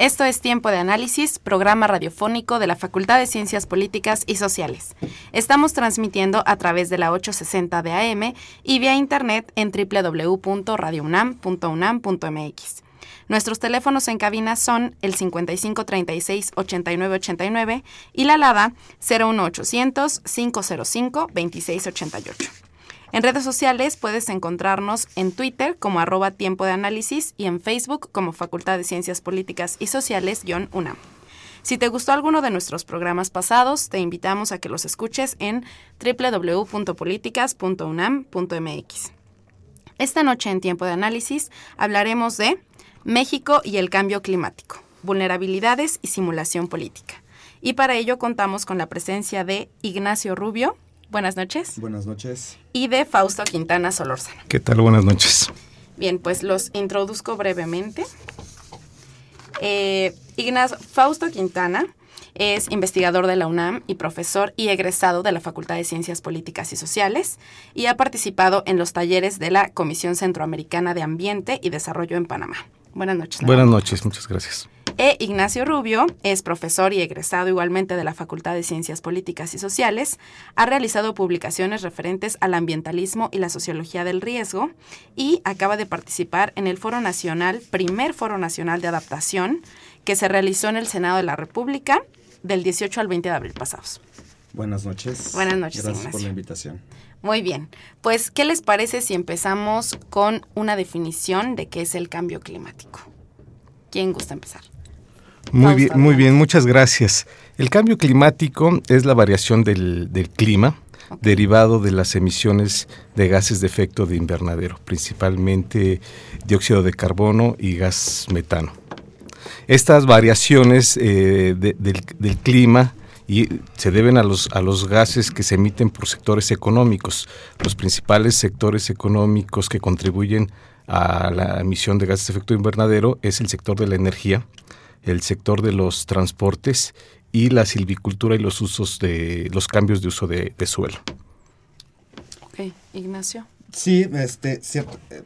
Esto es Tiempo de Análisis, programa radiofónico de la Facultad de Ciencias Políticas y Sociales. Estamos transmitiendo a través de la 860 de AM y vía internet en www.radiounam.unam.mx. Nuestros teléfonos en cabina son el 5536-8989 y la alada 01800-505-2688. En redes sociales puedes encontrarnos en Twitter como arroba tiempo de análisis y en Facebook como Facultad de Ciencias Políticas y Sociales-UNAM. Si te gustó alguno de nuestros programas pasados, te invitamos a que los escuches en www.políticas.unam.mx. Esta noche en Tiempo de Análisis hablaremos de México y el cambio climático, vulnerabilidades y simulación política. Y para ello contamos con la presencia de Ignacio Rubio, Buenas noches. Buenas noches. Y de Fausto Quintana Solórzano. ¿Qué tal? Buenas noches. Bien, pues los introduzco brevemente. Eh, Ignacio Fausto Quintana es investigador de la UNAM y profesor y egresado de la Facultad de Ciencias Políticas y Sociales y ha participado en los talleres de la Comisión Centroamericana de Ambiente y Desarrollo en Panamá. Buenas noches. Buenas noches, muchas gracias. E Ignacio Rubio es profesor y egresado igualmente de la Facultad de Ciencias Políticas y Sociales. Ha realizado publicaciones referentes al ambientalismo y la sociología del riesgo y acaba de participar en el Foro Nacional, primer Foro Nacional de Adaptación, que se realizó en el Senado de la República del 18 al 20 de abril pasados. Buenas noches. Buenas noches. Gracias Ignacio. por la invitación. Muy bien. Pues, ¿qué les parece si empezamos con una definición de qué es el cambio climático? ¿Quién gusta empezar? Muy bien, muy bien, muchas gracias. El cambio climático es la variación del, del clima derivado de las emisiones de gases de efecto de invernadero, principalmente dióxido de carbono y gas metano. Estas variaciones eh, de- del, del clima y se deben a los, a los gases que se emiten por sectores económicos. Los principales sectores económicos que contribuyen a la emisión de gases de efecto invernadero es el sector de la energía, el sector de los transportes y la silvicultura y los usos de los cambios de uso de, de suelo. Ok, Ignacio. Sí, este, cierto. eh,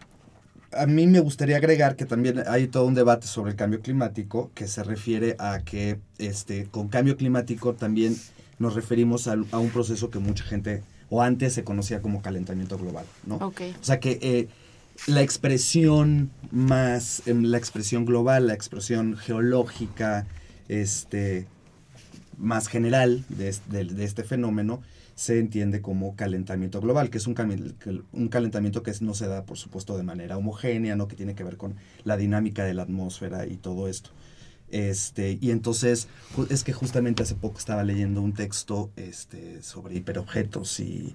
A mí me gustaría agregar que también hay todo un debate sobre el cambio climático que se refiere a que este, con cambio climático también nos referimos al- a, un proceso que mucha gente, o antes se conocía como calentamiento global, ¿no? Ok. O sea que eh, la expresión más, em, la expresión global, la expresión geológica, este, más general de, es- de- de este fenómeno se entiende como calentamiento global, que es un, un calentamiento que no se da, por supuesto, de manera homogénea, ¿no? que tiene que ver con la dinámica de la atmósfera y todo esto. Este, y entonces, es que justamente hace poco estaba leyendo un texto este, sobre hiperobjetos y,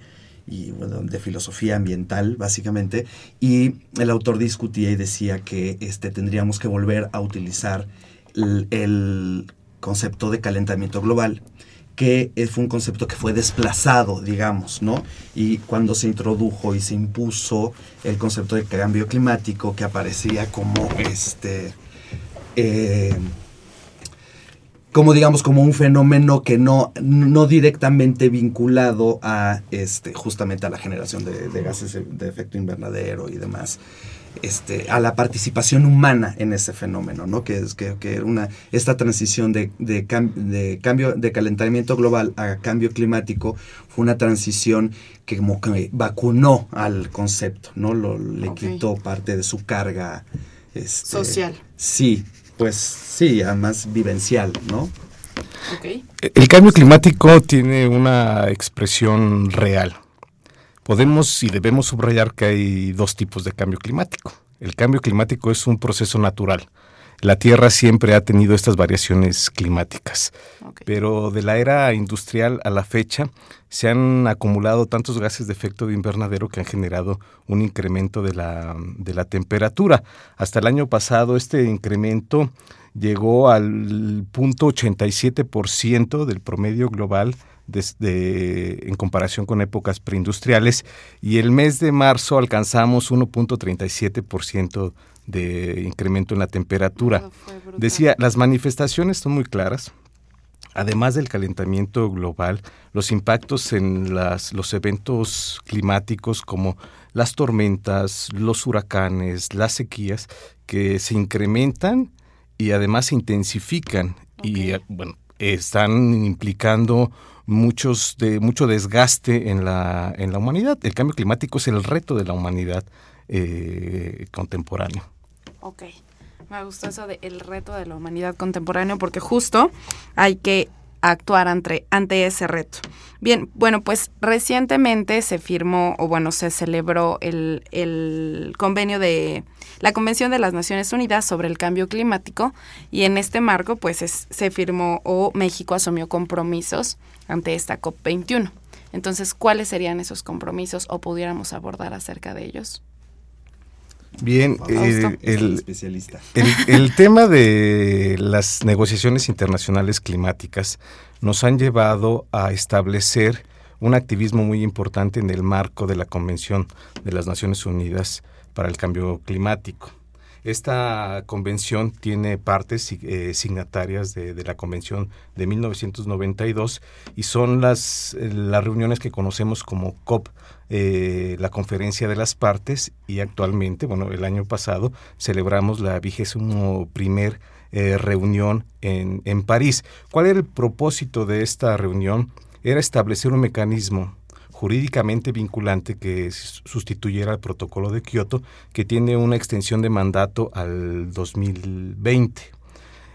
y bueno, de filosofía ambiental, básicamente, y el autor discutía y decía que este, tendríamos que volver a utilizar el, concepto de calentamiento global, que fue un concepto que fue desplazado, digamos, ¿no? Y cuando se introdujo y se impuso el concepto de cambio climático, que aparecía como este. eh, como digamos, como un fenómeno que no, no directamente vinculado a este, justamente a la generación de, de gases de, efecto invernadero y demás. Este, a la participación humana en ese fenómeno, ¿no? Que es que, que una, esta transición de, de, cam- de cambio de calentamiento global a cambio climático fue una transición que como que vacunó al concepto, ¿no? Lo, le quitó parte de su carga este, Social. Sí, pues sí, además vivencial, ¿no? El cambio climático tiene una expresión real. Podemos y debemos subrayar que hay dos tipos de cambio climático. El cambio climático es un proceso natural. La Tierra siempre ha tenido estas variaciones climáticas. Pero de la era industrial a la fecha se han acumulado tantos gases de efecto de invernadero que han generado un incremento de la, de la temperatura. Hasta el año pasado este incremento llegó al punto 87% del promedio global en comparación con épocas preindustriales y el mes de marzo alcanzamos 1.37% de incremento en la temperatura. Decía, las manifestaciones son muy claras. Además del calentamiento global, los impactos en las, los eventos climáticos como las tormentas, los huracanes, las sequías, que se incrementan y además se intensifican y bueno, están implicando muchos de mucho desgaste en la en la humanidad. El cambio climático es el reto de la humanidad eh, contemporáneo. Ok, me gusta eso de el reto de la humanidad contemporánea porque justo hay que actuar ante, ante ese reto. Bien, bueno, pues recientemente se firmó, o bueno, se celebró el, el convenio de la Convención de las Naciones Unidas sobre el Cambio Climático y en este marco pues se firmó o México asumió compromisos ante esta COP21. Entonces, ¿cuáles serían esos compromisos o pudiéramos abordar acerca de ellos? Bien, eh, el, el, tema de las negociaciones internacionales climáticas nos han llevado a establecer un activismo muy importante en el marco de la Convención de las Naciones Unidas para el Cambio Climático. Esta convención tiene partes eh, signatarias de, la convención de 1992 y son las, las reuniones que conocemos como COP, eh, la conferencia de las partes y actualmente, bueno, el año pasado celebramos la vigésimo primer eh, reunión en, en París. ¿Cuál era el propósito de esta reunión? Era establecer un mecanismo jurídicamente vinculante que sustituyera el protocolo de Kioto, que tiene una extensión de mandato al 2020.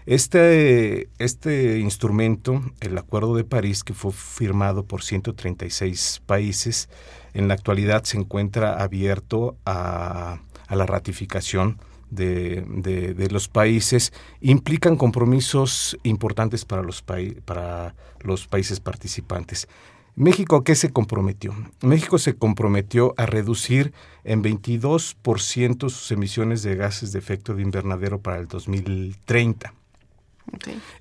Este, este instrumento, el Acuerdo de París, que fue firmado por 136 países, en la actualidad se encuentra abierto a, la ratificación de, los países implican compromisos importantes para los, para los países participantes. México, ¿qué se comprometió? México se comprometió a reducir en 22% sus emisiones de gases de efecto de invernadero para el 2030,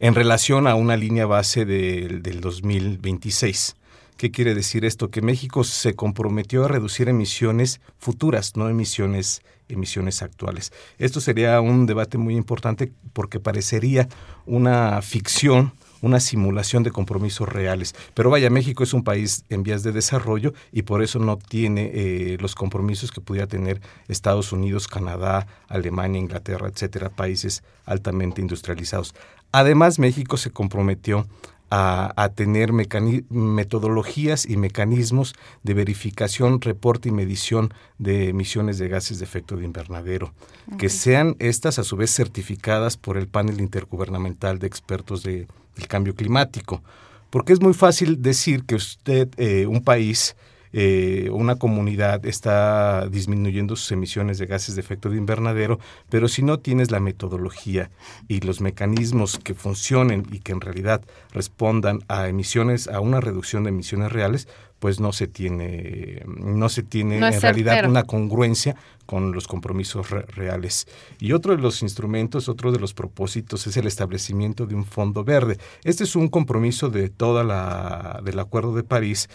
en relación a una línea base del 2026. ¿Qué quiere decir esto? Que México se comprometió a reducir emisiones futuras, no emisiones emisiones actuales. Esto sería un debate muy importante porque parecería una ficción una simulación de compromisos reales. Pero vaya, México es un país en vías de desarrollo y por eso no tiene eh, los compromisos que pudiera tener Estados Unidos, Canadá, Alemania, Inglaterra, etcétera, países altamente industrializados. Además, México se comprometió a, tener metodologías y mecanismos de verificación, reporte y medición de emisiones de gases de efecto de invernadero, que sean estas a su vez certificadas por el panel intergubernamental de expertos de, el cambio climático. Porque es muy fácil decir que usted, eh, un país, eh, una comunidad está disminuyendo sus emisiones de gases de efecto de invernadero, pero si no tienes la metodología y los mecanismos que funcionen y que en realidad respondan a emisiones, a una reducción de emisiones reales, pues no se tiene, no se tiene en realidad una congruencia con los compromisos reales. Y otro de los instrumentos, otro de los propósitos es el establecimiento de un fondo verde. Este es un compromiso de toda la del Acuerdo de París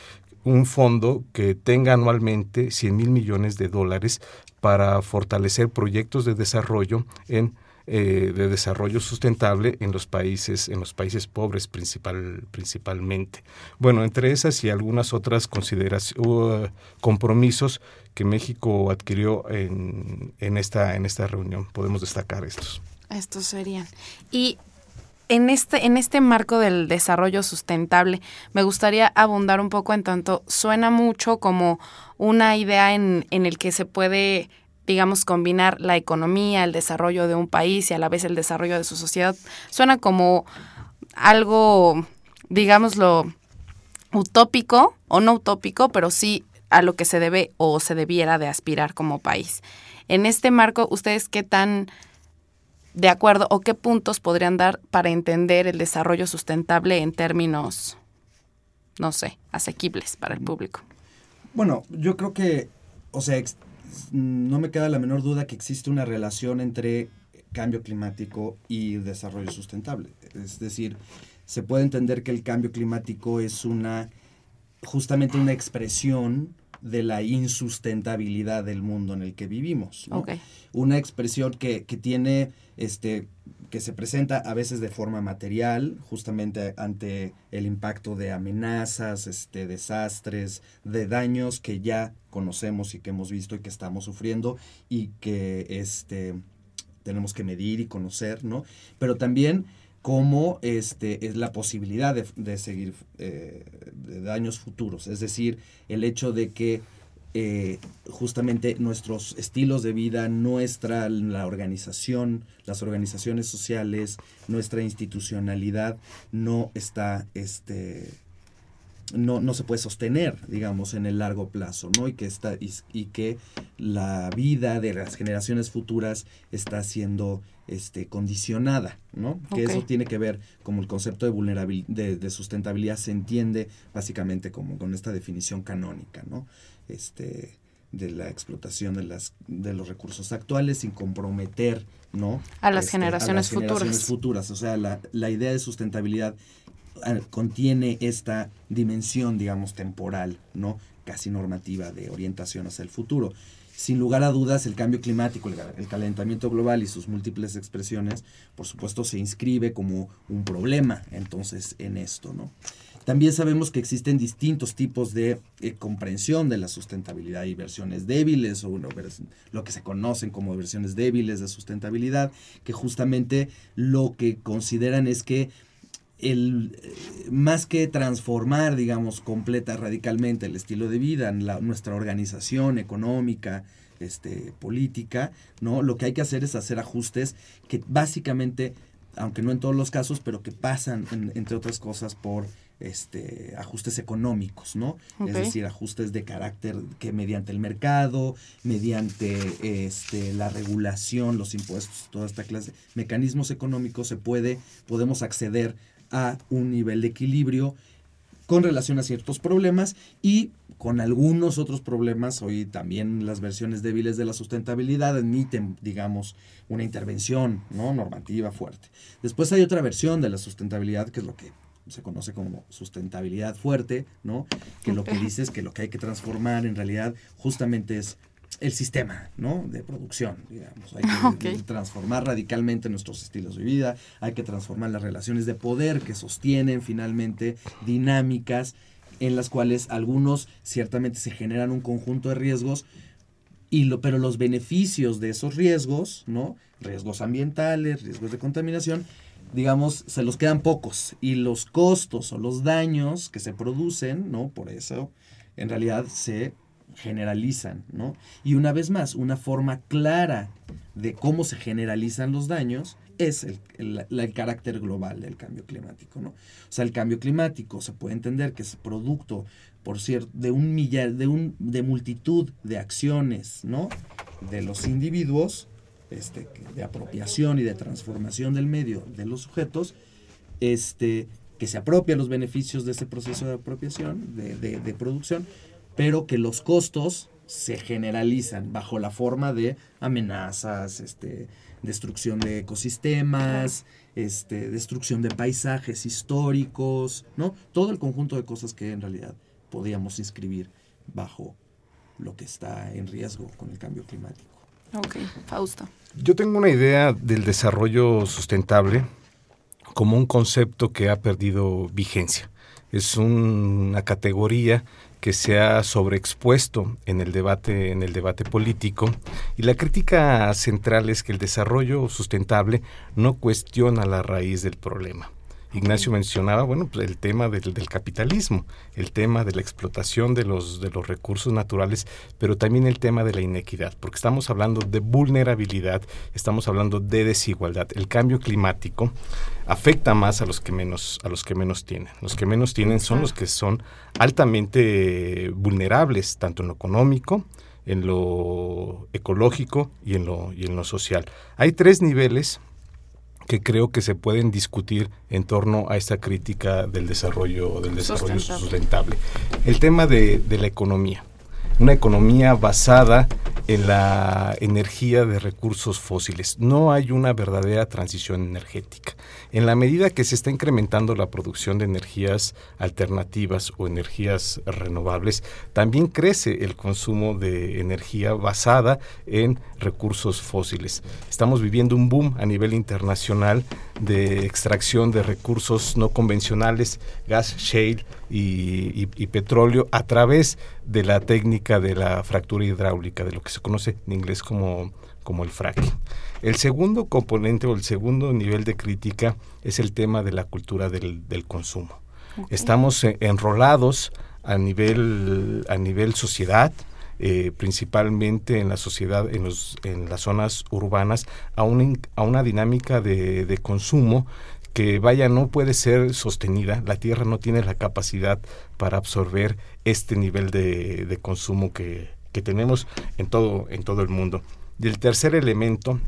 un fondo que tenga anualmente 100 mil millones de dólares para fortalecer proyectos de desarrollo en eh, de desarrollo sustentable en los países, en los países pobres principal, principalmente. Bueno, entre esas y algunas otras consideraciones, uh, compromisos que México adquirió en, en, esta, en esta reunión. Podemos destacar estos. Estos serían. Y en este, en este marco del desarrollo sustentable, me gustaría abundar un poco en tanto suena mucho como una idea en, en el que se puede digamos, combinar la economía, el desarrollo de un país y a la vez el desarrollo de su sociedad, suena como algo, digámoslo, utópico o no utópico, pero sí a lo que se debe o se debiera de aspirar como país. En este marco, ¿ustedes qué tan de acuerdo o qué puntos podrían dar para entender el desarrollo sustentable en términos, no sé, asequibles para el público? Bueno, yo creo que, o sea, no me queda la menor duda que existe una relación entre cambio climático y desarrollo sustentable. Es decir, se puede entender que el cambio climático es una justamente una expresión de la insustentabilidad del mundo en el que vivimos. Una expresión que, que, tiene, este, que se presenta a veces de forma material, justamente ante el impacto de amenazas, este, desastres, de daños que ya conocemos y que hemos visto y que estamos sufriendo y que este, tenemos que medir y conocer, ¿no? Pero también como este, es la posibilidad de, seguir eh, de daños futuros. Es decir, el hecho de que eh, justamente nuestros estilos de vida, nuestra la organización, las organizaciones sociales, nuestra institucionalidad no está este, no, no se puede sostener, digamos, en el largo plazo, ¿no? Y que, está, y, que la vida de las generaciones futuras está siendo este, condicionada, ¿no? Que eso tiene que ver, como el concepto de vulnerabilidad, de, sustentabilidad se entiende básicamente como con esta definición canónica, ¿no? Este, de la explotación de, las, de los recursos actuales sin comprometer, ¿no? A las, generaciones, este, a las generaciones futuras. O sea, la, la idea de sustentabilidad contiene esta dimensión, digamos, temporal, ¿no? Casi normativa de orientación hacia el futuro. Sin lugar a dudas, el cambio climático, el calentamiento global y sus múltiples expresiones, por supuesto, se inscribe como un problema, entonces, en esto, ¿no? También sabemos que existen distintos tipos de eh, comprensión de la sustentabilidad. Hay versiones débiles o lo que se conocen como versiones débiles de sustentabilidad, que justamente lo que consideran es que el, eh, más que transformar, digamos, completa, radicalmente el estilo de vida, nuestra organización económica, este, política, ¿no? Lo que hay que hacer es hacer ajustes que básicamente, aunque no en todos los casos, pero que pasan, entre otras cosas, por este, ajustes económicos, ¿no? Es decir, ajustes de carácter que mediante el mercado, mediante este, la regulación, los impuestos, toda esta clase de mecanismos económicos se puede, podemos acceder a un nivel de equilibrio con relación a ciertos problemas y con algunos otros problemas, hoy también las versiones débiles de la sustentabilidad admiten, digamos, una intervención ¿no? normativa fuerte. Después hay otra versión de la sustentabilidad, que es lo que se conoce como sustentabilidad fuerte, ¿no? Que lo que dice es que lo que hay que transformar en realidad justamente es el sistema ¿no? de producción, digamos. Hay que transformar radicalmente nuestros estilos de vida, hay que transformar las relaciones de poder que sostienen finalmente dinámicas en las cuales algunos ciertamente se generan un conjunto de riesgos, y lo, pero los beneficios de esos riesgos, ¿no? riesgos ambientales, riesgos de contaminación, digamos, se los quedan pocos y los costos o los daños que se producen, ¿no? Por eso, en realidad se generalizan, ¿no? Y una vez más, una forma clara de cómo se generalizan los daños es el, carácter global del cambio climático, ¿no? O sea, el cambio climático se puede entender que es producto, por cierto, de un millar, de un, de multitud de acciones, ¿no? De los individuos, este, de apropiación y de transformación del medio de los sujetos, este, que se apropia los beneficios de ese proceso de apropiación, de, de producción, pero que los costos se generalizan bajo la forma de amenazas, este, destrucción de ecosistemas, este, destrucción de paisajes históricos, ¿no? Todo el conjunto de cosas que en realidad podíamos inscribir bajo lo que está en riesgo con el cambio climático. Ok, Fausto. Yo tengo una idea del desarrollo sustentable como un concepto que ha perdido vigencia. Es una categoría que se ha sobreexpuesto en el debate en el debate político y la crítica central es que el desarrollo sustentable no cuestiona la raíz del problema. Ignacio mencionaba, bueno, pues el tema del, del, capitalismo, el tema de la explotación de los, de los recursos naturales, pero también el tema de la inequidad, porque estamos hablando de vulnerabilidad, estamos hablando de desigualdad. El cambio climático afecta más a los que menos, a los que menos tienen. Los que menos tienen son los que son altamente vulnerables, tanto en lo económico, en lo ecológico y en lo, y en lo social. Hay tres niveles que creo que se pueden discutir en torno a esta crítica del desarrollo del desarrollo sustentable. El tema de, de la economía una economía basada en la energía de recursos fósiles. No hay una verdadera transición energética. En la medida que se está incrementando la producción de energías alternativas o energías renovables, también crece el consumo de energía basada en recursos fósiles. Estamos viviendo un boom a nivel internacional de extracción de recursos no convencionales, gas shale y, petróleo a través de la técnica de la fractura hidráulica, de lo que se conoce en inglés como, como el fracking. El segundo componente o el segundo nivel de crítica es el tema de la cultura del, consumo. Estamos eh, enrolados a nivel, a nivel sociedad, eh, principalmente en la sociedad, en, los, en las zonas urbanas, a, a una dinámica de, de, consumo que vaya no puede ser sostenida. La Tierra no tiene la capacidad para absorber este nivel de, de consumo que, que, tenemos en todo, en todo el mundo. Y el tercer elemento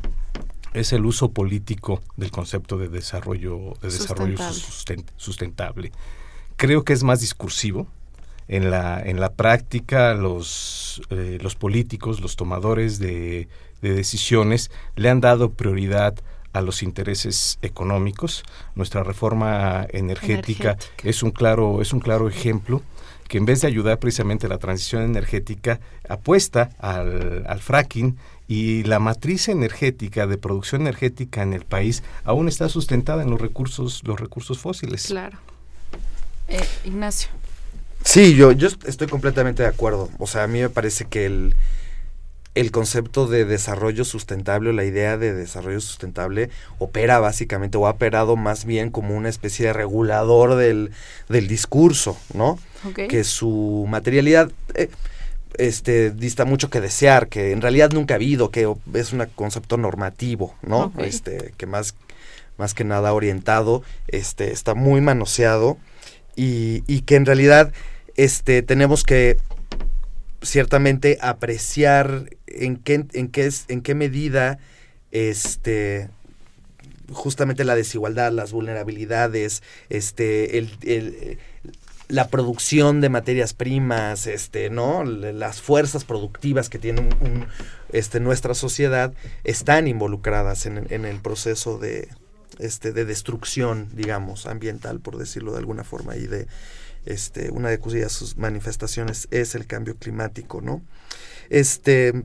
es el uso político del concepto de desarrollo, de desarrollo sustentable. Creo que es más discursivo, en la, en la práctica los, eh, los políticos, los tomadores de, decisiones le han dado prioridad a los intereses económicos. Nuestra reforma energética, es un claro es un claro ejemplo que en vez de ayudar precisamente a la transición energética apuesta al, al fracking y la matriz energética de producción energética en el país aún está sustentada en los recursos los recursos fósiles. Claro. Eh, Ignacio. Sí, yo, yo estoy completamente de acuerdo. O sea, a mí me parece que el, el concepto de desarrollo sustentable o la idea de desarrollo sustentable opera básicamente o ha operado más bien como una especie de regulador del, del discurso, ¿no? Que su materialidad eh, este, dista mucho que desear, que en realidad nunca ha habido, que es un concepto normativo, ¿no? Este, que más, más que nada orientado, este, está muy manoseado y, y que en realidad este, tenemos que ciertamente apreciar en qué, en qué, es, en qué medida este, justamente la desigualdad, las vulnerabilidades, este, el, la producción de materias primas, este, ¿no? Las fuerzas productivas que tiene este, nuestra sociedad están involucradas en, en, el proceso de, este, de destrucción, digamos, ambiental, por decirlo de alguna forma, y de, este, una de cuyas manifestaciones es el cambio climático, ¿no? Este,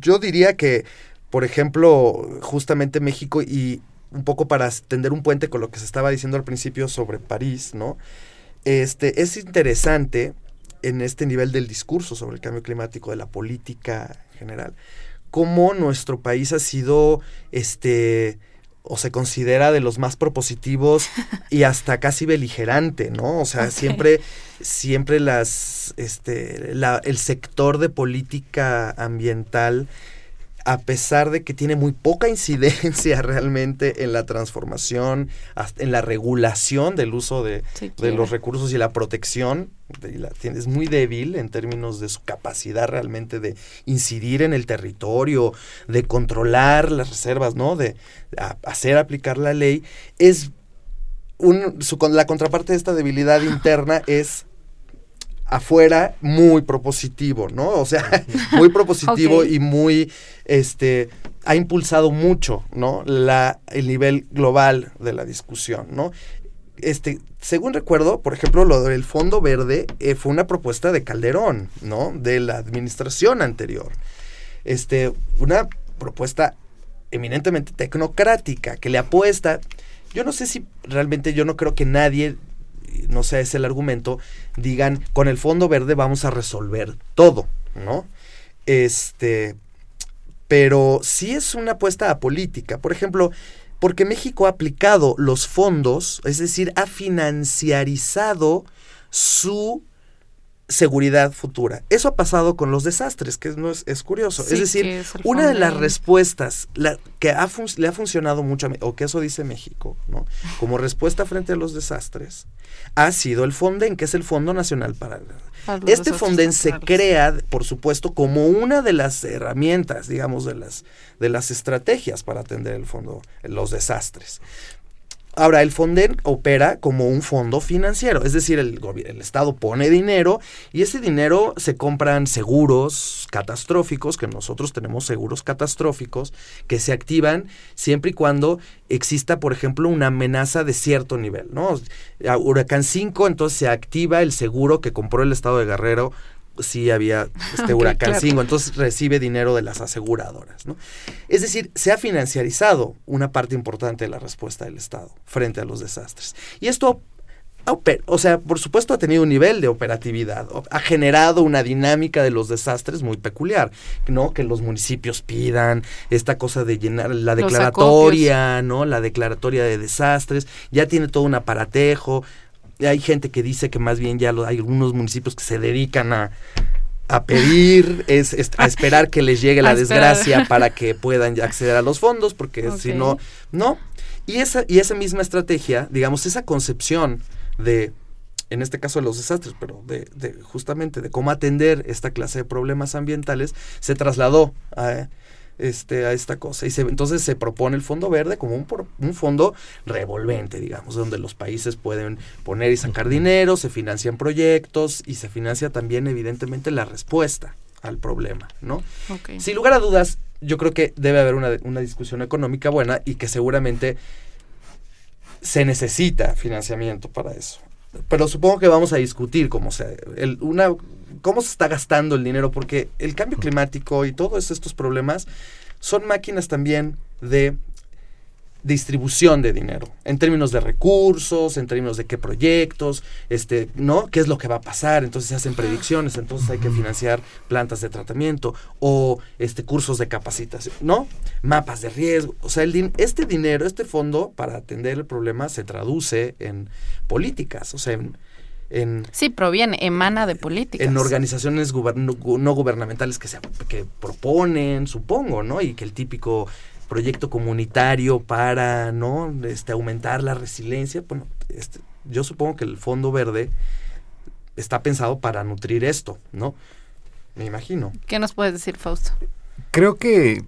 yo diría que, por ejemplo, justamente México y un poco para tender un puente con lo que se estaba diciendo al principio sobre París, ¿no? Este, es interesante en este nivel del discurso sobre el cambio climático, de la política en general, cómo nuestro país ha sido, este, o se considera de los más propositivos y hasta casi beligerante, ¿no? O sea, siempre, siempre las, este, la, el sector de política ambiental a pesar de que tiene muy poca incidencia realmente en la transformación, en la regulación del uso de, los recursos y la protección, es muy débil en términos de su capacidad realmente de incidir en el territorio, de controlar las reservas, ¿no? De hacer aplicar la ley, es un, su, la contraparte de esta debilidad interna es afuera muy propositivo, ¿no? O sea, muy propositivo y muy, este, ha impulsado mucho, ¿no? La, el nivel global de la discusión, ¿no? Este, según recuerdo, por ejemplo, lo del Fondo Verde eh, fue una propuesta de Calderón, ¿no? De la administración anterior. Este, una propuesta eminentemente tecnocrática que le apuesta. Yo no sé si realmente yo no creo que nadie no sé, es el argumento, digan, con el fondo verde vamos a resolver todo, ¿no? Este, pero sí es una apuesta a política. Por ejemplo, porque México ha aplicado los fondos, es decir, ha financiarizado su seguridad futura. Eso ha pasado con los desastres, que no es, es curioso. Sí, es decir, es una de las respuestas la, que ha fun- le ha funcionado mucho, a o que eso dice México, ¿no? como respuesta frente a los desastres, ha sido el Fonden, que es el Fondo Nacional para... Para Este Fonden se crea, por supuesto, como una de las herramientas, digamos, de las, de las estrategias para atender el fondo, los desastres. Ahora, el Fonden opera como un fondo financiero, es decir, el, el Estado pone dinero y ese dinero se compran seguros catastróficos, que nosotros tenemos seguros catastróficos, que se activan siempre y cuando exista, por ejemplo, una amenaza de cierto nivel, ¿no? A Huracán 5, entonces se activa el seguro que compró el Estado de Guerrero si había este huracán claro. 5, entonces recibe dinero de las aseguradoras, ¿no? Es decir, se ha financiarizado una parte importante de la respuesta del Estado frente a los desastres. Y esto, o sea, por supuesto ha tenido un nivel de operatividad, ha generado una dinámica de los desastres muy peculiar, ¿no? Que los municipios pidan esta cosa de llenar la declaratoria, ¿no? La declaratoria de desastres, ya tiene todo un aparatejo. Hay gente que dice que más bien ya lo- hay algunos municipios que se dedican a, a pedir, es, es- a esperar que les llegue la desgracia para que puedan acceder a los fondos, porque si no, no. Y esa, y esa misma estrategia, digamos, esa concepción de, en este caso de los desastres, pero de, de justamente de cómo atender esta clase de problemas ambientales, se trasladó a, este, a esta cosa. Y se, entonces se propone el Fondo Verde como un, por- un fondo revolvente, digamos, donde los países pueden poner y sacar dinero, se financian proyectos y se financia también, evidentemente, la respuesta al problema, ¿no? Sin lugar a dudas, yo creo que debe haber una, una discusión económica buena y que seguramente se necesita financiamiento para eso. Pero supongo que vamos a discutir cómo se, el- una, cómo se está gastando el dinero, porque el cambio climático y todos estos problemas son máquinas también de distribución de dinero, en términos de recursos, en términos de qué proyectos, este, ¿no? ¿Qué es lo que va a pasar? Entonces se hacen predicciones, entonces hay que financiar plantas de tratamiento o este cursos de capacitación, ¿no? Mapas de riesgo, o sea, el din- este dinero, este fondo para atender el problema se traduce en políticas, o sea, en, en Sí, proviene, emana de políticas. en organizaciones guber- no gu- no gubernamentales que se que proponen, supongo, ¿no? Y que el típico proyecto comunitario para, ¿no? Este aumentar la resiliencia, bueno, este, yo supongo que el Fondo Verde está pensado para nutrir esto, ¿no? Me imagino. ¿Qué nos puedes decir, Fausto? Creo que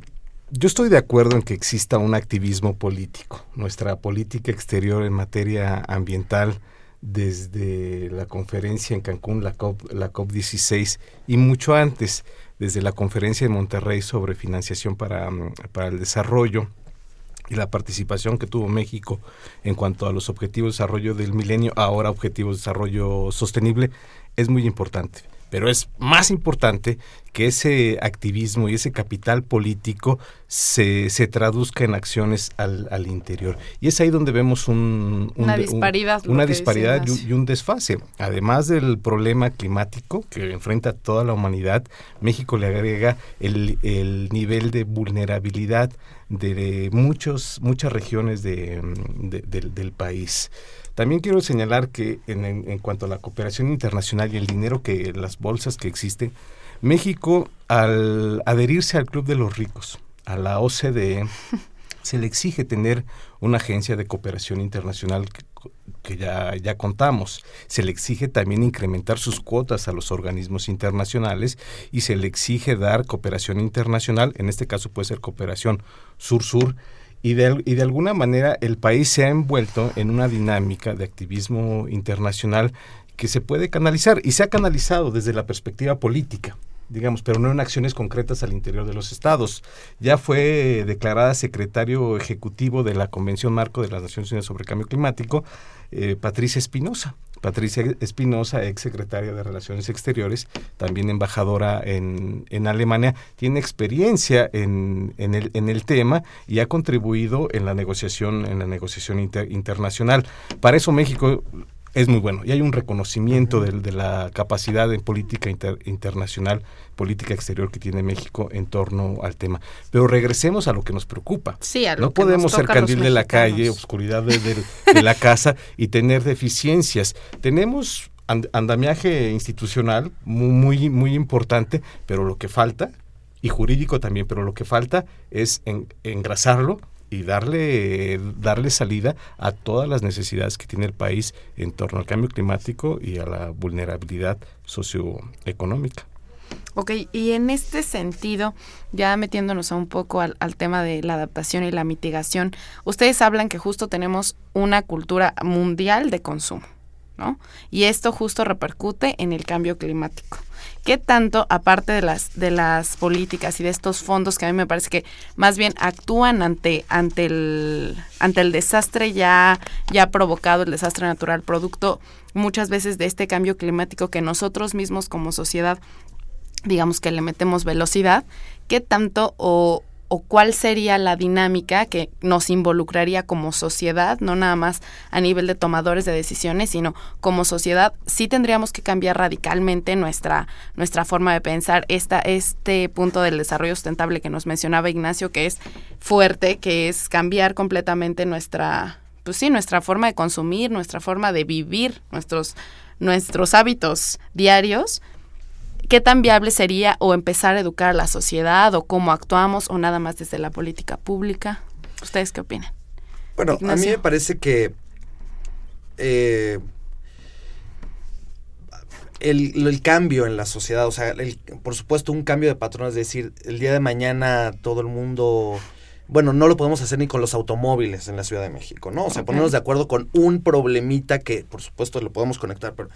yo estoy de acuerdo en que exista un activismo político. Nuestra política exterior en materia ambiental, desde la conferencia en Cancún, la COP, la COP16, y mucho antes, desde la conferencia en Monterrey sobre financiación para, mm, para el desarrollo y la participación que tuvo México en cuanto a los objetivos de desarrollo del milenio, ahora objetivos de desarrollo sostenible, es muy importante. Pero es más importante que ese activismo y ese capital político se, se traduzca en acciones al, al interior. Y es ahí donde vemos un, un Una un- disparidad, una disparidad y un, decías. y un desfase. Además del problema climático que enfrenta toda la humanidad, México le agrega el, el nivel de vulnerabilidad de muchos, muchas regiones de, de- del- del país. También quiero señalar que en, cuanto a la cooperación internacional y el dinero que las bolsas que existen, México al adherirse al Club de los Ricos, a la OCDE, se le exige tener una agencia de cooperación internacional que, que ya, ya contamos. Se le exige también incrementar sus cuotas a los organismos internacionales y se le exige dar cooperación internacional, en este caso puede ser cooperación sur-sur, y de, y de alguna manera el país se ha envuelto en una dinámica de activismo internacional que se puede canalizar y se ha canalizado desde la perspectiva política digamos, pero no en acciones concretas al interior de los estados. Ya fue declarada secretario ejecutivo de la Convención Marco de las Naciones Unidas sobre el Cambio Climático, eh, Patricia Espinosa. Patricia Espinosa, ex secretaria de Relaciones Exteriores, también embajadora en, en Alemania, tiene experiencia en, en, el, en el tema y ha contribuido en la negociación, en la negociación inter- internacional. Para eso México es muy bueno y hay un reconocimiento de, de la capacidad en política inter- internacional, política exterior que tiene México en torno al tema. Pero regresemos a lo que nos preocupa. Sí, a lo no que nos podemos ser toca candil de la calle, oscuridad de, de- de la casa y tener deficiencias. Tenemos andamiaje institucional muy, muy importante, pero lo que falta, y jurídico también, pero lo que falta es engrasarlo y darle, darle salida a todas las necesidades que tiene el país en torno al cambio climático y a la vulnerabilidad socioeconómica. Ok, y en este sentido, ya metiéndonos un poco al, al, tema de la adaptación y la mitigación, ustedes hablan que justo tenemos una cultura mundial de consumo, ¿no? Y esto justo repercute en el cambio climático. ¿Qué tanto, aparte de las, de las políticas y de estos fondos que a mí me parece que más bien actúan ante, ante, el, ante el desastre ya, ya provocado, el desastre natural, producto muchas veces de este cambio climático que nosotros mismos como sociedad digamos que le metemos velocidad, ¿qué tanto o, o cuál sería la dinámica que nos involucraría como sociedad, no nada más a nivel de tomadores de decisiones, sino como sociedad, sí tendríamos que cambiar radicalmente nuestra, nuestra forma de pensar. Esta, este punto del desarrollo sustentable que nos mencionaba Ignacio, que es fuerte, que es cambiar completamente nuestra, pues sí, nuestra forma de consumir, nuestra forma de vivir, nuestros, nuestros hábitos diarios ¿Qué tan viable sería o empezar a educar a la sociedad o cómo actuamos o nada más desde la política pública? ¿Ustedes qué opinan? Bueno, a mí me parece que eh, el, cambio en la sociedad, o sea, por supuesto un cambio de patrón, es decir, el día de mañana todo el mundo, bueno, no lo podemos hacer ni con los automóviles en la Ciudad de México, ¿no? O sea, ponernos de acuerdo con un problemita que por supuesto lo podemos conectar, pero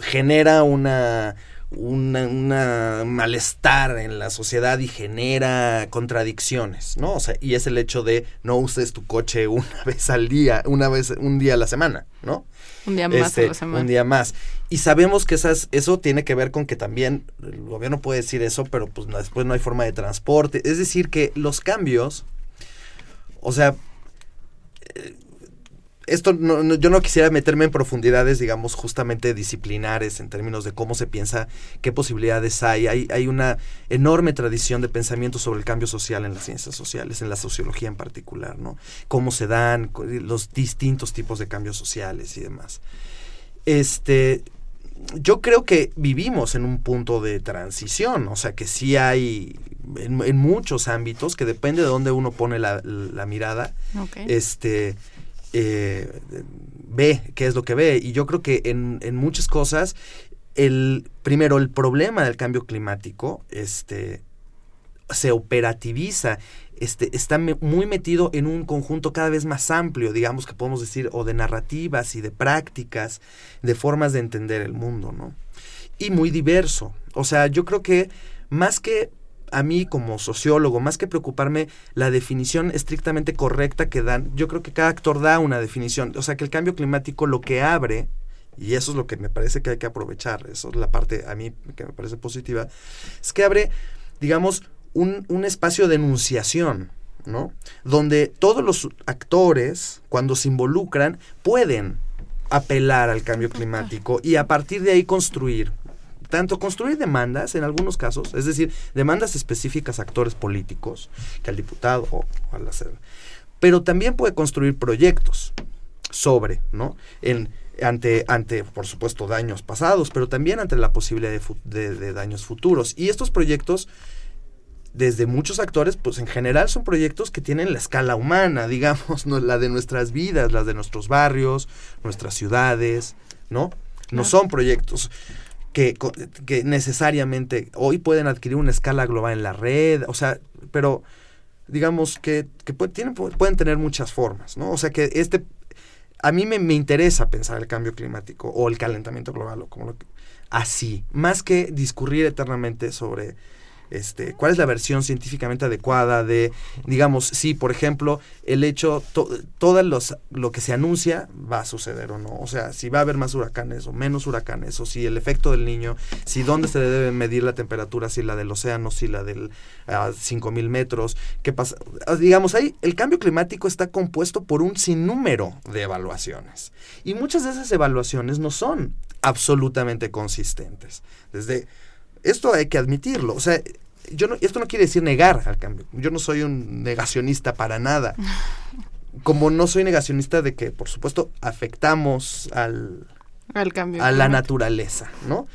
genera una una, malestar en la sociedad y genera contradicciones, ¿no? O sea, y es el hecho de no uses tu coche una vez al día, una vez, un día a la semana, ¿no? Un día más a este, la semana. Un día más. Y sabemos que esas, eso tiene que ver con que también el gobierno puede decir eso, pero pues después no hay forma de transporte. Es decir, que los cambios, o sea, eh, esto no, yo no quisiera meterme en profundidades, digamos, justamente disciplinares en términos de cómo se piensa, qué posibilidades hay. Hay, hay una enorme tradición de pensamiento sobre el cambio social en las ciencias sociales, en la sociología en particular, ¿no? Cómo se dan los distintos tipos de cambios sociales y demás. Este, yo creo que vivimos en un punto de transición, o sea que sí hay en, muchos ámbitos, que depende de dónde uno pone la, mirada. Este eh, ve qué es lo que ve. Y yo creo que en, en, muchas cosas, el, primero, el problema del cambio climático este, se operativiza, este, está muy metido en un conjunto cada vez más amplio, digamos que podemos decir, o de narrativas y de prácticas, de formas de entender el mundo, ¿no? Y muy diverso. O sea, yo creo que más que a mí como sociólogo, más que preocuparme la definición estrictamente correcta que dan, yo creo que cada actor da una definición. O sea, que el cambio climático lo que abre, y eso es lo que me parece que hay que aprovechar, eso es la parte a mí que me parece positiva, es que abre, digamos, un, un espacio de enunciación, ¿no? Donde todos los actores, cuando se involucran, pueden apelar al cambio climático y a partir de ahí construir tanto construir demandas en algunos casos, es decir, demandas específicas a actores políticos, que al diputado o al hacer, pero también puede construir proyectos sobre, ¿no? En, ante, ante, por supuesto, daños pasados, pero también ante la posibilidad de, de, daños futuros. Y estos proyectos, desde muchos actores, pues en general son proyectos que tienen la escala humana, digamos, ¿no? la de nuestras vidas, la de nuestros barrios, nuestras ciudades, ¿no? No son proyectos que, necesariamente hoy pueden adquirir una escala global en la red, o sea, pero digamos que, que tienen, pueden tener muchas formas, ¿no? O sea que este, a mí me, me interesa pensar el cambio climático o el calentamiento global o como lo así, más que discurrir eternamente sobre este, cuál es la versión científicamente adecuada de, digamos, si por ejemplo el hecho, todo los, lo que se anuncia va a suceder o no, o sea, si va a haber más huracanes o menos huracanes, o si el efecto del niño, si dónde se debe medir la temperatura, si la del océano, si la del a 5000 metros, qué pasa, digamos, ahí el cambio climático está compuesto por un sinnúmero de evaluaciones. Y muchas de esas evaluaciones no son absolutamente consistentes. Desde esto hay que admitirlo. O sea, yo no, esto no quiere decir negar al cambio. Yo no soy un negacionista para nada. Como no soy negacionista de que, por supuesto, afectamos al, Al cambio a la naturaleza, ¿no?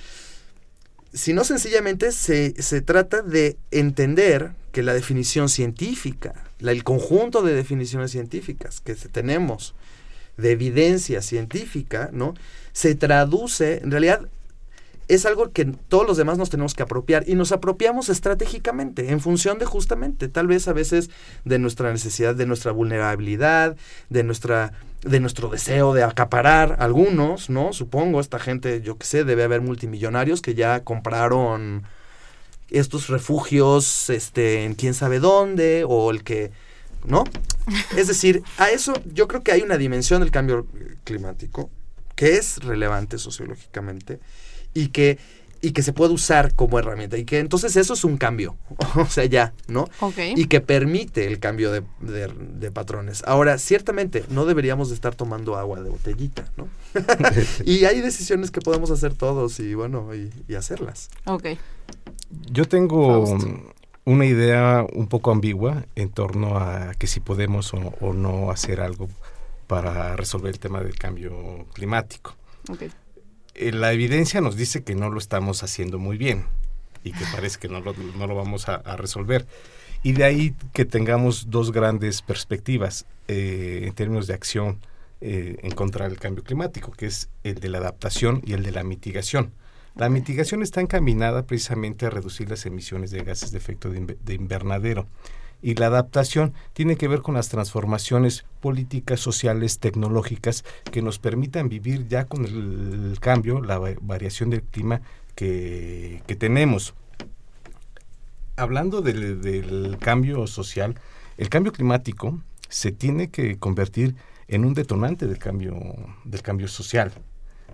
Sino sencillamente se, se trata de entender que la definición científica, la- el conjunto de definiciones científicas que tenemos, de evidencia científica, ¿no? Se traduce, en realidad, es algo que todos los demás nos tenemos que apropiar y nos apropiamos estratégicamente en función de justamente, tal vez a veces de nuestra necesidad, de nuestra vulnerabilidad, de nuestra de nuestro deseo de acaparar algunos, ¿no? Supongo esta gente, yo qué sé, debe haber multimillonarios que ya compraron estos refugios este en quién sabe dónde o el que ¿no? Es decir, a eso yo creo que hay una dimensión del cambio climático que es relevante sociológicamente y que, y que se puede usar como herramienta. Y que entonces eso es un cambio. o sea, ya, ¿no? Y que permite el cambio de, de- de patrones. Ahora, ciertamente, no deberíamos de estar tomando agua de botellita, ¿no? y hay decisiones que podemos hacer todos y bueno, y, y hacerlas. Ok. Yo tengo una idea un poco ambigua en torno a que si podemos o, o no hacer algo para resolver el tema del cambio climático. Ok. Eh, la evidencia nos dice que no lo estamos haciendo muy bien y que parece que no lo, no lo vamos a, a resolver. Y de ahí que tengamos dos grandes perspectivas eh, en términos de acción eh, en contra del cambio climático, que es el de la adaptación y el de la mitigación. La mitigación está encaminada precisamente a reducir las emisiones de gases de efecto de invernadero. Y la adaptación tiene que ver con las transformaciones políticas, sociales, tecnológicas que nos permitan vivir ya con el, cambio, la va- variación del clima que, que tenemos. Hablando del, del cambio social, el cambio climático se tiene que convertir en un detonante del cambio, del cambio social.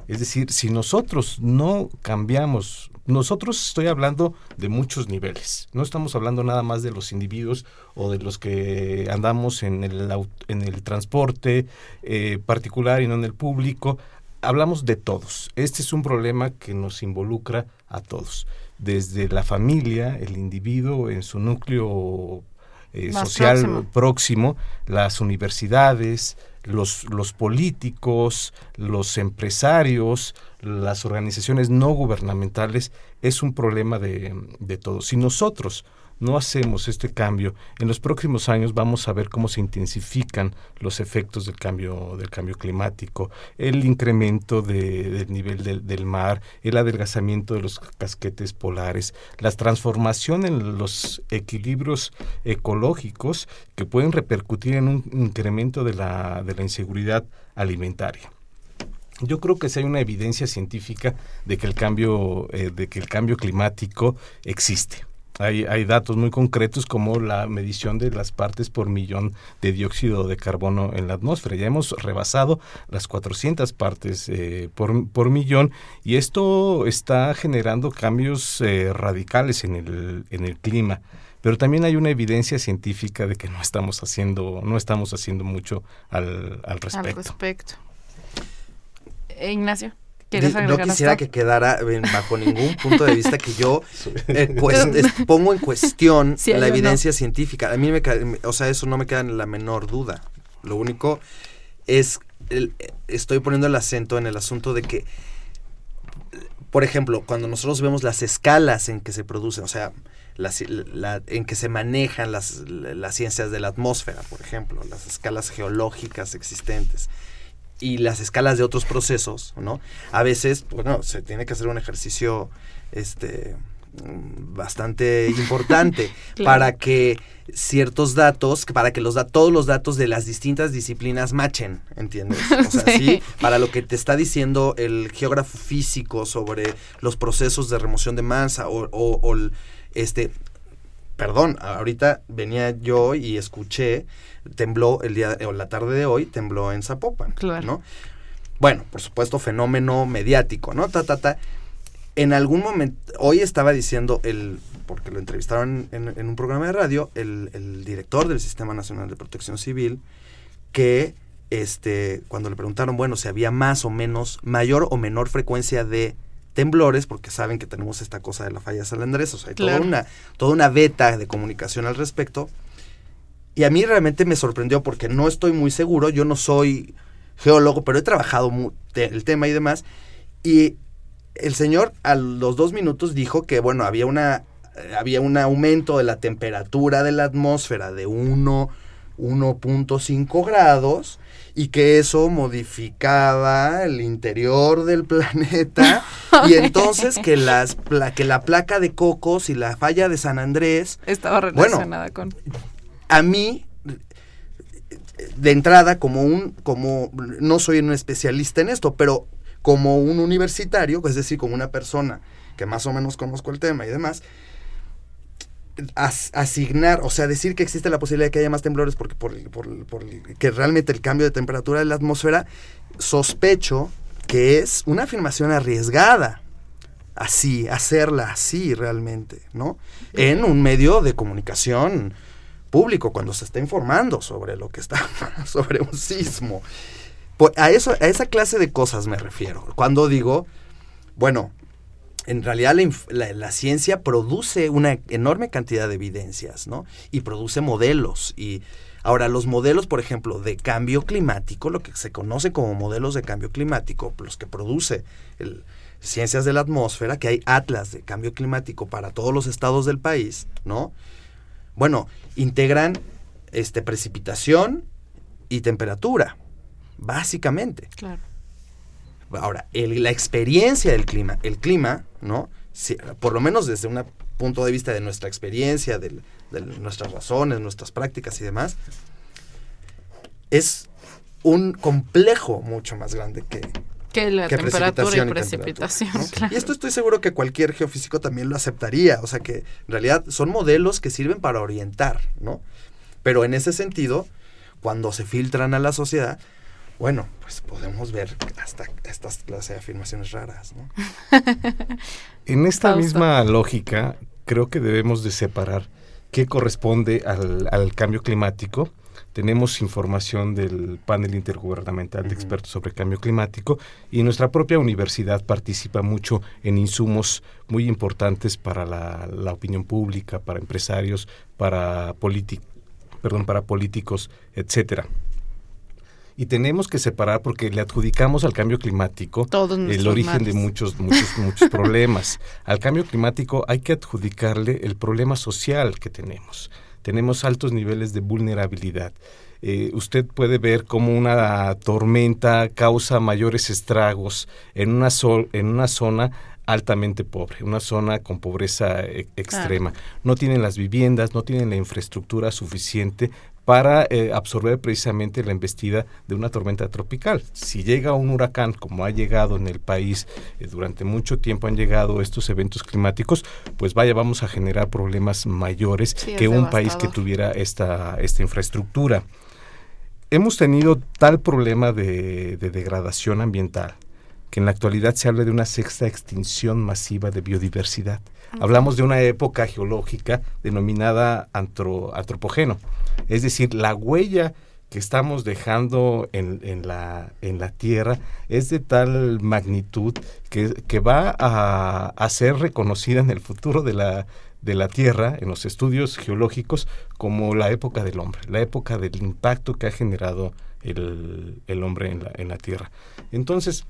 Es decir, si nosotros no cambiamos, nosotros estoy hablando de muchos niveles, no estamos hablando nada más de los individuos o de los que andamos en el, en el transporte eh, particular y no en el público, hablamos de todos. Este es un problema que nos involucra a todos, desde la familia, el individuo en su núcleo eh, social próximo. próximo, las universidades, los, los políticos, los empresarios, las organizaciones no gubernamentales, es un problema de, de todos. Si nosotros no hacemos este cambio, en los próximos años vamos a ver cómo se intensifican los efectos del cambio, del cambio climático, el incremento de- del nivel del, del mar, el adelgazamiento de los casquetes polares, la transformación en los equilibrios ecológicos que pueden repercutir en un incremento de la, de la inseguridad alimentaria. Yo creo que sí hay una evidencia científica de que el cambio, eh, de que el cambio climático existe. Hay, hay datos muy concretos como la medición de las partes por millón de dióxido de carbono en la atmósfera. Ya hemos rebasado las 400 partes eh, por, por millón y esto está generando cambios eh, radicales en el, en el clima. Pero también hay una evidencia científica de que no estamos haciendo, no estamos haciendo mucho al, al respecto. Al respecto. Eh, Ignacio, Di- ¿quieres No quisiera que quedara bajo ningún punto de vista que yo eh, cues- es- pongo en cuestión Sí, la no. evidencia científica. A mí me, o sea, eso no me queda en la menor duda. Lo único es, el- estoy poniendo el acento en el asunto de que, por ejemplo, cuando nosotros vemos las escalas en que se producen, o sea, las- la- en que se manejan las, las ciencias de la atmósfera, por ejemplo, las escalas geológicas existentes y las escalas de otros procesos, ¿no? A veces, bueno, se tiene que hacer un ejercicio este mm, bastante importante Claro. para que ciertos datos, para que los da- todos los datos de las distintas disciplinas machen, ¿entiendes? O sea, Sí. sí, para lo que te está diciendo el geógrafo físico sobre los procesos de remoción de masa o, o- o el- este perdón, ahorita venía yo y escuché, tembló el día o la tarde de hoy, tembló en Zapopan, Claro. ¿no? Bueno, por supuesto, fenómeno mediático, ¿no? Ta, ta, ta. En algún momento, hoy estaba diciendo el, porque lo entrevistaron en, en un programa de radio, el, el director del Sistema Nacional de Protección Civil, que este, cuando le preguntaron, bueno, si había más o menos, mayor o menor frecuencia de temblores, porque saben que tenemos esta cosa de la falla de San Andrés, o sea, hay Claro. toda, una, toda una beta de comunicación al respecto. Y a mí realmente me sorprendió porque no estoy muy seguro, yo no soy geólogo, pero he trabajado el tema y demás. Y el señor a los dos minutos dijo que, bueno, había una había un aumento de la temperatura de la atmósfera de 1, 1.5 grados y que eso modificaba el interior del planeta y entonces que las que la placa de Cocos y la falla de San Andrés estaba relacionada con a mí de entrada como un como no soy un especialista en esto, pero como un universitario, es decir, como una persona que más o menos conozco el tema y demás, asignar, o sea, decir que existe la posibilidad de que haya más temblores porque por, que realmente el cambio de temperatura de la atmósfera, sospecho que es una afirmación arriesgada. Así, hacerla así realmente, ¿no? En un medio de comunicación público, cuando se está informando sobre lo que está, sobre un sismo. A, eso, a esa clase de cosas me refiero. Cuando digo, bueno, en realidad la, ciencia produce una enorme cantidad de evidencias, ¿no? Y produce modelos. Y ahora, los modelos, por ejemplo, de cambio climático, lo que se conoce como modelos de cambio climático, los que produce ciencias de la atmósfera, que hay atlas de cambio climático para todos los estados del país, ¿no? Bueno, integran este, precipitación y temperatura, básicamente. Claro. Ahora, la experiencia del clima, el clima, ¿no? por lo menos desde un punto de vista de nuestra experiencia, de, nuestras razones, nuestras prácticas y demás, es un complejo mucho más grande que, que la temperatura y precipitación. Y esto estoy seguro que cualquier geofísico también lo aceptaría. O sea que en realidad son modelos que sirven para orientar, ¿no? Pero en ese sentido, cuando se filtran a la sociedad, bueno, pues podemos ver hasta estas clases de afirmaciones raras. ¿no? en esta misma lógica, creo que debemos de separar qué corresponde al, cambio climático. Tenemos información del panel intergubernamental de expertos sobre cambio climático y nuestra propia universidad participa mucho en insumos muy importantes para la, la opinión pública, para empresarios, para, perdón, para políticos, etcétera y tenemos que separar porque le adjudicamos al cambio climático el origen de muchos muchos muchos problemas. Al cambio climático hay que adjudicarle el problema social que tenemos. Tenemos altos niveles de vulnerabilidad. Eh, usted puede ver cómo una tormenta causa mayores estragos en una, sol, en una zona altamente pobre, una zona con pobreza e, extrema. No tienen las viviendas, no tienen la infraestructura suficiente para eh, absorber precisamente la embestida de una tormenta tropical. Si llega un huracán, como ha llegado en el país, eh, durante mucho tiempo han llegado estos eventos climáticos, pues vaya, vamos a generar problemas mayores que un país que tuviera esta, esta infraestructura. Hemos tenido tal problema de, degradación ambiental que en la actualidad se habla de una sexta extinción masiva de biodiversidad. Hablamos de una época geológica denominada antropogeno es decir, la huella que estamos dejando en, la, en la Tierra es de tal magnitud que, va a, ser reconocida en el futuro de la, de la Tierra, en los estudios geológicos, como la época del hombre, la época del impacto que ha generado el, el hombre en la, en la Tierra. Entonces,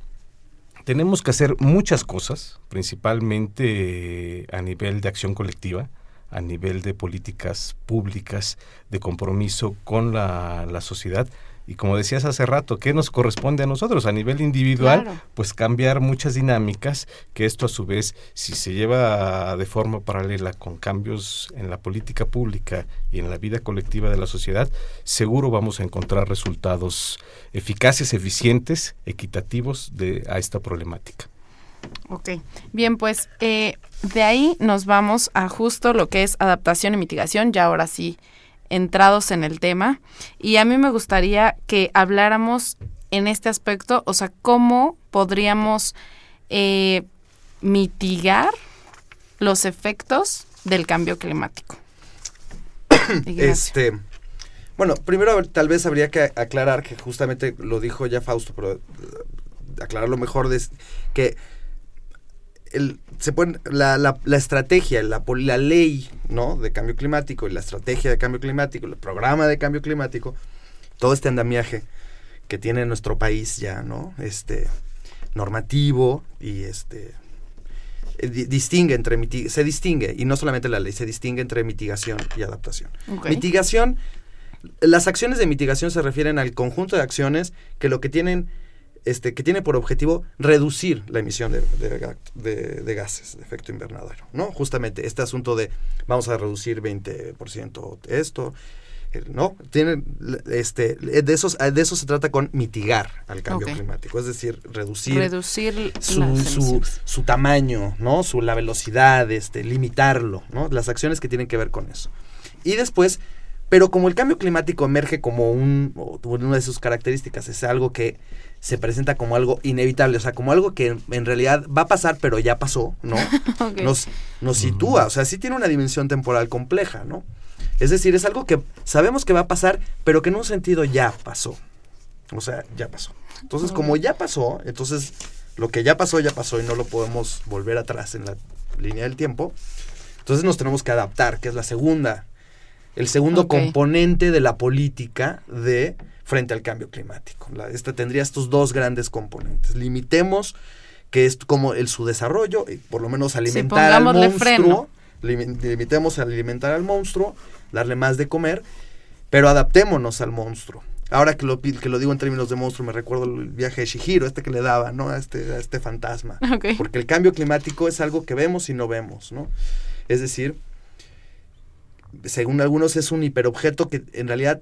tenemos que hacer muchas cosas, principalmente a nivel de acción colectiva, a nivel de políticas públicas, de compromiso con la, sociedad. Y como decías hace rato, ¿qué nos corresponde a nosotros a nivel individual? Pues cambiar muchas dinámicas, que esto a su vez, si se lleva de forma paralela con cambios en la política pública y en la vida colectiva de la sociedad, seguro vamos a encontrar resultados eficaces, eficientes, equitativos de, a esta problemática. Ok, bien, pues eh, de ahí nos vamos a justo lo que es adaptación y mitigación, ya ahora sí entrados en el tema. Y a mí me gustaría que habláramos en este aspecto, o sea, cómo podríamos eh, mitigar los efectos del cambio climático. este, bueno, primero tal vez habría que aclarar que justamente lo dijo ya Fausto, pero eh, aclararlo mejor, de, que se la, la, la, estrategia, la, la ley ¿no? de cambio climático y la estrategia de cambio climático, el programa de cambio climático, todo este andamiaje que tiene nuestro país ya, ¿no? Este normativo y este eh, di- distingue entre se distingue y no solamente la ley se distingue entre mitigación y adaptación. Mitigación las acciones de mitigación se refieren al conjunto de acciones que lo que tienen este, que tiene por objetivo reducir la emisión de, de ga- de- de gases de efecto invernadero, ¿no? Justamente este asunto de vamos a reducir 20% esto, eh, ¿no? Tienen, este, de, esos, de eso se trata con mitigar al cambio climático, es decir, reducir Reducir su, su, tamaño, ¿no? Su, la velocidad, este, limitarlo, ¿no? Las acciones que tienen que ver con eso. Y después, pero como el cambio climático emerge como un, una de sus características, es algo que se presenta como algo inevitable, o sea, como algo que en, realidad va a pasar, pero ya pasó, ¿no? Nos, nos sitúa, o sea, sí tiene una dimensión temporal compleja, ¿no? Es decir, es algo que sabemos que va a pasar, pero que en un sentido ya pasó. O sea, ya pasó. Entonces, como ya pasó, entonces lo que ya pasó, ya pasó y no lo podemos volver atrás en la línea del tiempo. Entonces nos tenemos que adaptar, que es la segunda, el segundo componente de la política de frente al cambio climático. La- esta tendría estos dos grandes componentes. Limitemos que es como el su desarrollo, y por lo menos alimentar al monstruo, limi- limitemos a alimentar al monstruo, darle más de comer, pero adaptémonos al monstruo. Ahora que lo, que lo digo en términos de monstruo, me recuerdo el viaje de Shihiro, este que le daba, ¿no? A este, a este fantasma. Porque el cambio climático es algo que vemos y no vemos, ¿no? Es decir, según algunos es un hiperobjeto que en realidad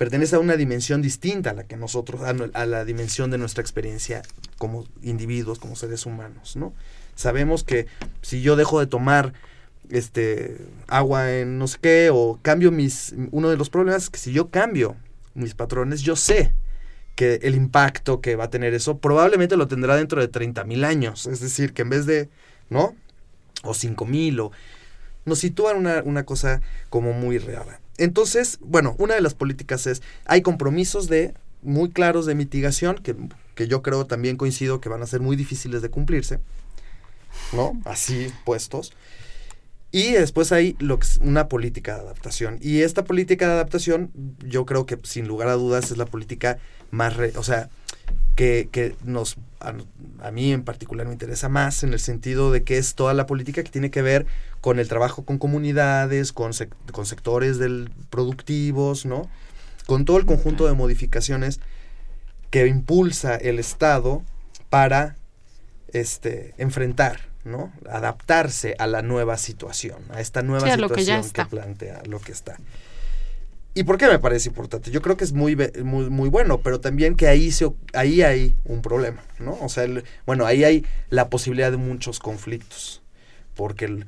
pertenece a una dimensión distinta a la que nosotros, a, a la dimensión de nuestra experiencia como individuos, como seres humanos, ¿no? Sabemos que si yo dejo de tomar este agua en no sé qué o cambio mis uno de los problemas es que si yo cambio mis patrones yo sé que el impacto que va a tener eso probablemente lo tendrá dentro de 30 mil años. Es decir que en vez de no o 5 mil o nos sitúan una, una cosa como muy rara entonces bueno una de las políticas es hay compromisos de muy claros de mitigación que, que yo creo también coincido que van a ser muy difíciles de cumplirse ¿no? Así puestos. Y después hay lo que es una política de adaptación. Y esta política de adaptación, yo creo que sin lugar a dudas es la política más, re- o sea, que, que nos, a, a mí en particular me interesa más en el sentido de que es toda la política que tiene que ver con el trabajo con comunidades, con, sec- con sectores del productivos, ¿no? Con todo el conjunto de modificaciones que impulsa el Estado para este, enfrentar, ¿no? Adaptarse a la nueva situación, a esta nueva Sí, a lo que ya situación que, plantea lo que está. ¿Y por qué me parece importante? Yo creo que es muy, muy, muy bueno, pero también que ahí, se, ahí hay un problema, ¿no? O sea, el- bueno, ahí hay la posibilidad de muchos conflictos, porque el-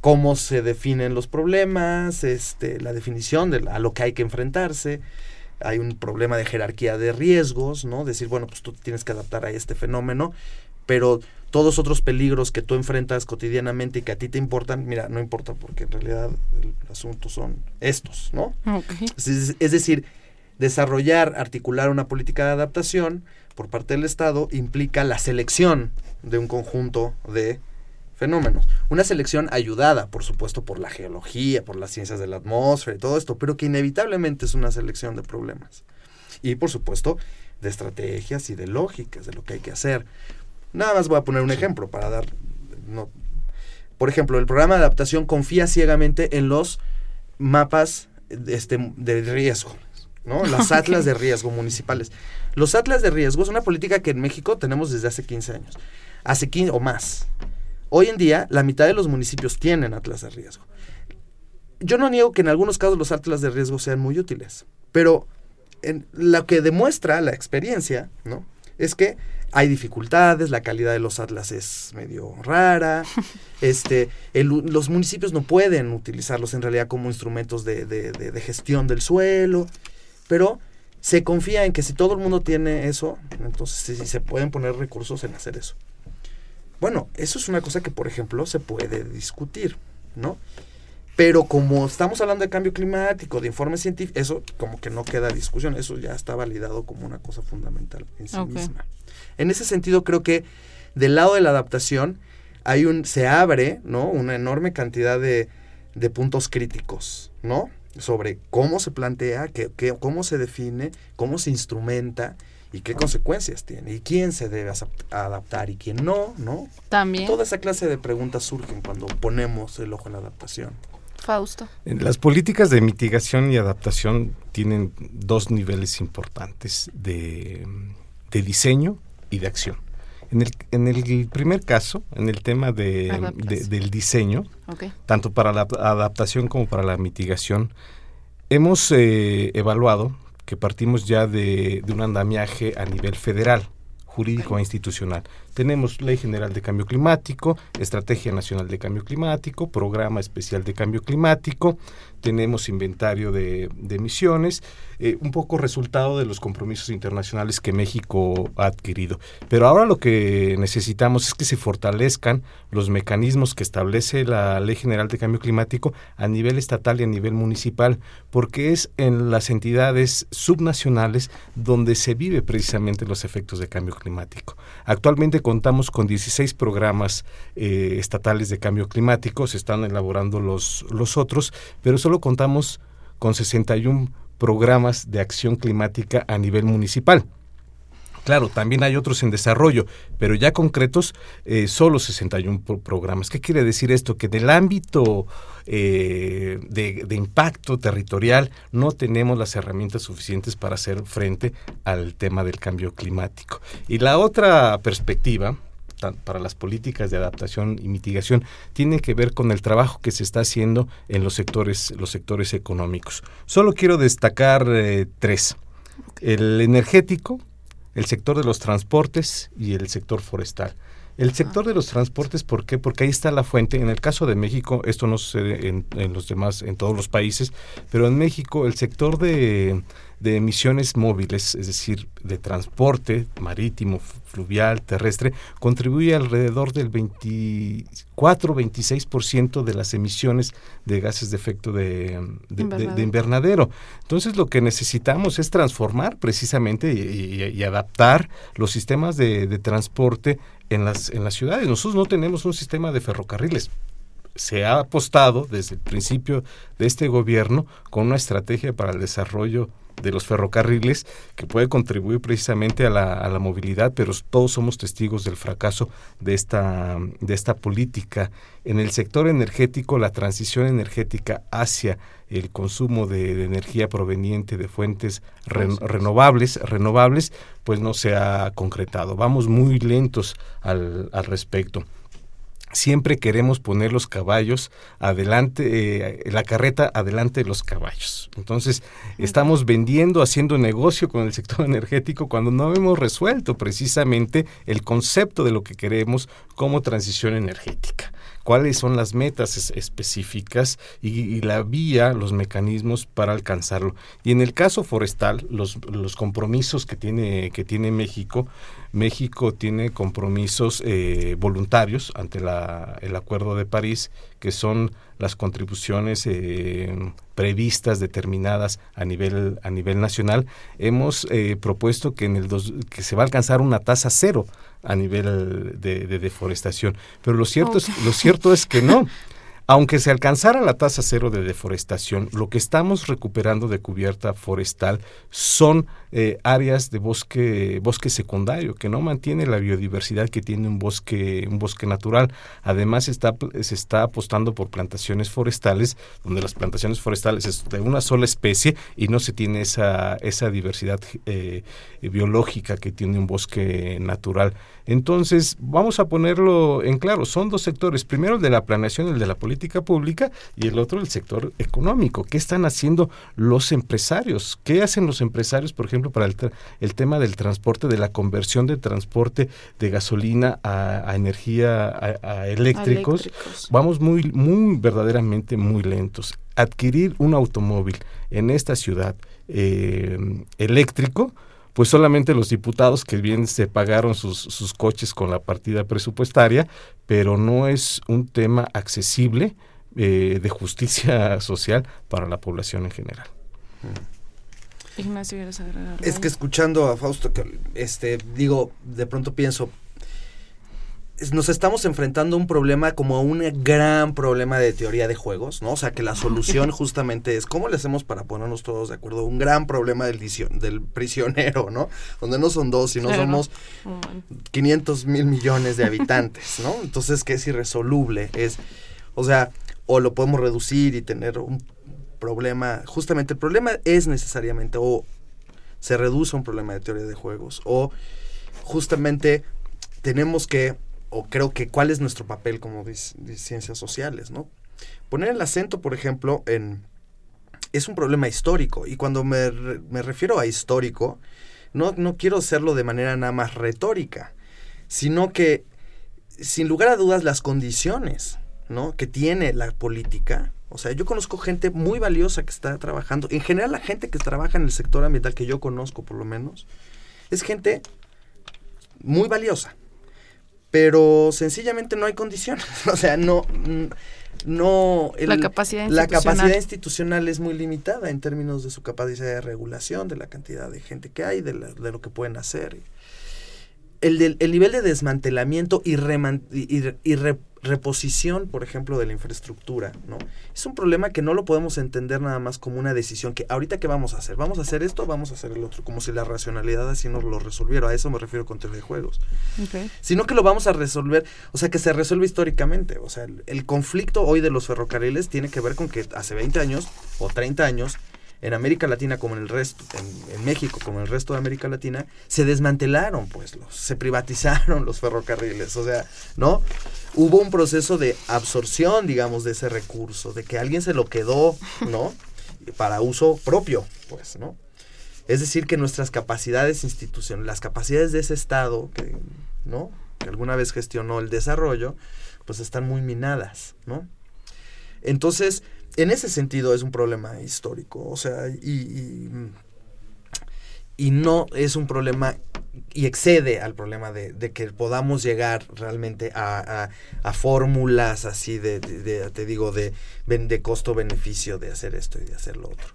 cómo se definen los problemas, este, la definición de la- a lo que hay que enfrentarse, hay un problema de jerarquía de riesgos, ¿no? Decir, bueno, pues tú tienes que adaptar a este fenómeno, pero todos otros peligros que tú enfrentas cotidianamente y que a ti te importan, mira, no importa porque en realidad el asunto son estos, ¿no? Es, es decir, desarrollar, articular una política de adaptación por parte del Estado implica la selección de un conjunto de fenómenos. Una selección ayudada, por supuesto, por la geología, por las ciencias de la atmósfera y todo esto, pero que inevitablemente es una selección de problemas. Y, por supuesto, de estrategias y de lógicas de lo que hay que hacer. Nada más voy a poner un ejemplo para dar... No, por ejemplo, el programa de adaptación confía ciegamente en los mapas este, de riesgo, ¿no? Las atlas de riesgo municipales. Los atlas de riesgo es una política que en México tenemos desde hace 15 años, hace 15 o más. Hoy en día, la mitad de los municipios tienen atlas de riesgo. Yo no niego que en algunos casos los atlas de riesgo sean muy útiles, pero en lo que demuestra la experiencia, ¿no? Es que hay dificultades, la calidad de los atlas es medio rara, este, el- los municipios no pueden utilizarlos en realidad como instrumentos de, de- de- de gestión del suelo, pero se confía en que si todo el mundo tiene eso, entonces sí, sí se pueden poner recursos en hacer eso. Bueno, eso es una cosa que, por ejemplo, se puede discutir, ¿no? Pero como estamos hablando de cambio climático, de informes científicos, eso como que no queda discusión, eso ya está validado como una cosa fundamental en sí misma. En ese sentido, creo que del lado de la adaptación hay un, se abre, ¿no? Una enorme cantidad de, de puntos críticos, ¿no? sobre cómo se plantea, que, cómo se define, cómo se instrumenta y qué consecuencias tiene y quién se debe adaptar y quién no, ¿no? También. Toda esa clase de preguntas surgen cuando ponemos el ojo en la adaptación. Fausto. Las políticas de mitigación y adaptación tienen dos niveles importantes de, diseño y de acción. En el, en el primer caso, en el tema de, del diseño, tanto para la adaptación como para la mitigación, hemos eh, evaluado que partimos ya de, un andamiaje a nivel federal, jurídico e institucional. Tenemos Ley General de Cambio Climático, Estrategia Nacional de Cambio Climático, Programa Especial de Cambio Climático, tenemos inventario de, emisiones, eh, un poco resultado de los compromisos internacionales que México ha adquirido. Pero ahora lo que necesitamos es que se fortalezcan los mecanismos que establece la Ley General de Cambio Climático a nivel estatal y a nivel municipal, porque es en las entidades subnacionales donde se vive precisamente los efectos de cambio climático. Actualmente contamos con 16 programas eh, estatales de cambio climático, se están elaborando los, los otros, pero solo contamos con 61 programas de acción climática a nivel municipal. Claro, también hay otros en desarrollo, pero ya concretos, eh, solo 61 programas. ¿Qué quiere decir esto? Que del ámbito eh, de, de, impacto territorial no tenemos las herramientas suficientes para hacer frente al tema del cambio climático. Y la otra perspectiva, para las políticas de adaptación y mitigación tiene que ver con el trabajo que se está haciendo en los sectores, los sectores económicos. Solo quiero destacar eh, tres. El energético, el sector de los transportes y el sector forestal. El sector de los transportes, ¿por qué? Porque ahí está la fuente. En el caso de México, esto no sucede en, en los demás, en todos los países, pero en México el sector de, de emisiones móviles, es decir, de transporte marítimo, fluvial, terrestre, contribuye alrededor del 24-26% de las emisiones de gases de efecto de, invernadero. Entonces lo que necesitamos es transformar precisamente y, adaptar los sistemas de, transporte en las, en las ciudades. Nosotros no tenemos un sistema de ferrocarriles se ha apostado desde el principio de este gobierno con una estrategia para el desarrollo de los ferrocarriles que puede contribuir precisamente a la, a la, movilidad, pero todos somos testigos del fracaso de esta, de esta política. En el sector energético, la transición energética hacia el consumo de, energía proveniente de fuentes renovables, renovables, pues no se ha concretado. Vamos muy lentos al, al respecto siempre queremos poner los caballos adelante, eh, la carreta adelante de los caballos. Entonces, estamos vendiendo, haciendo negocio con el sector energético cuando no hemos resuelto precisamente el concepto de lo que queremos como transición energética cuáles son las metas específicas y, la vía, los mecanismos para alcanzarlo. Y en el caso forestal, los, los compromisos que tiene, que tiene México, México tiene compromisos eh, voluntarios ante la, el Acuerdo de París, que son las contribuciones eh, previstas, determinadas a nivel, a nivel nacional. Hemos eh, propuesto que, en el dos, que se va a alcanzar una tasa cero a nivel de, deforestación. Pero lo cierto, es, lo cierto es que no. Aunque se alcanzara la tasa cero de deforestación, lo que estamos recuperando de cubierta forestal son eh, áreas de bosque, bosque secundario, que no mantiene la biodiversidad que tiene un bosque, un bosque natural. Además, está, se está apostando por plantaciones forestales, donde las plantaciones forestales es de una sola especie y no se tiene esa, esa diversidad eh, biológica que tiene un bosque natural. Entonces, vamos a ponerlo en claro, son dos sectores, primero el de la planeación, el de la política pública, y el otro el sector económico. ¿Qué están haciendo los empresarios? ¿Qué hacen los empresarios, por ejemplo, para el, tema del transporte, de la conversión de transporte de gasolina a, energía, a, eléctricos, vamos muy, muy, verdaderamente muy lentos. Adquirir un automóvil en esta ciudad eh, eléctrico, pues solamente los diputados que bien se pagaron sus, sus, coches con la partida presupuestaria, pero no es un tema accesible eh, de justicia social para la población en general. Mm. Ignacio, Es que escuchando a Fausto, este, digo, de pronto pienso, nos estamos enfrentando a un problema como a un gran problema de teoría de juegos, ¿no? O sea, que la solución justamente es cómo le hacemos para ponernos todos de acuerdo. Un gran problema del, del prisionero, ¿no? Donde no son dos, sino somos 500 mil millones de habitantes, ¿no? Entonces, que es irresoluble. Es, o sea, o lo podemos reducir y tener un problema. Justamente el problema es necesariamente o se reduce a un problema de teoría de juegos o justamente tenemos que o creo que cuál es nuestro papel como de, ciencias sociales, ¿no? Poner el acento, por ejemplo, en... Es un problema histórico y cuando me, me refiero a histórico, no, no quiero hacerlo de manera nada más retórica, sino que, sin lugar a dudas, las condiciones ¿no? que tiene la política, o sea, yo conozco gente muy valiosa que está trabajando, en general la gente que trabaja en el sector ambiental, que yo conozco por lo menos, es gente muy valiosa, pero sencillamente no hay condiciones. O sea, no, no la, capacidad la capacidad institucional es muy limitada en términos de su capacidad de regulación, de la cantidad de gente que hay, de, de lo que pueden hacer. El, el nivel de desmantelamiento y, y, y, reposición, por ejemplo, de la infraestructura, ¿no? Es un problema que no lo podemos entender nada más como una decisión que ahorita qué vamos a hacer, vamos a hacer esto, vamos a hacer el otro, como si la racionalidad así nos lo resolviera, a eso me refiero con de juegos. Sino que lo vamos a resolver, o sea, que se resuelve históricamente, o sea, el, el conflicto hoy de los ferrocarriles tiene que ver con que hace 20 años o 30 años en América Latina como en el resto, en, México como en el resto de América Latina, se desmantelaron, pues, los, se privatizaron los ferrocarriles, o sea, ¿no? Hubo un proceso de absorción, digamos, de ese recurso, de que alguien se lo quedó, ¿no? Para uso propio, pues, ¿no? Es decir, que nuestras capacidades institucionales, las capacidades de ese Estado, que, ¿no? Que alguna vez gestionó el desarrollo, pues están muy minadas, ¿no? Entonces, en ese sentido es un problema histórico, o sea, y, y, no es un problema y excede al problema de, que podamos llegar realmente a, fórmulas así de, te digo, de, de costo-beneficio de hacer esto y de hacer lo otro.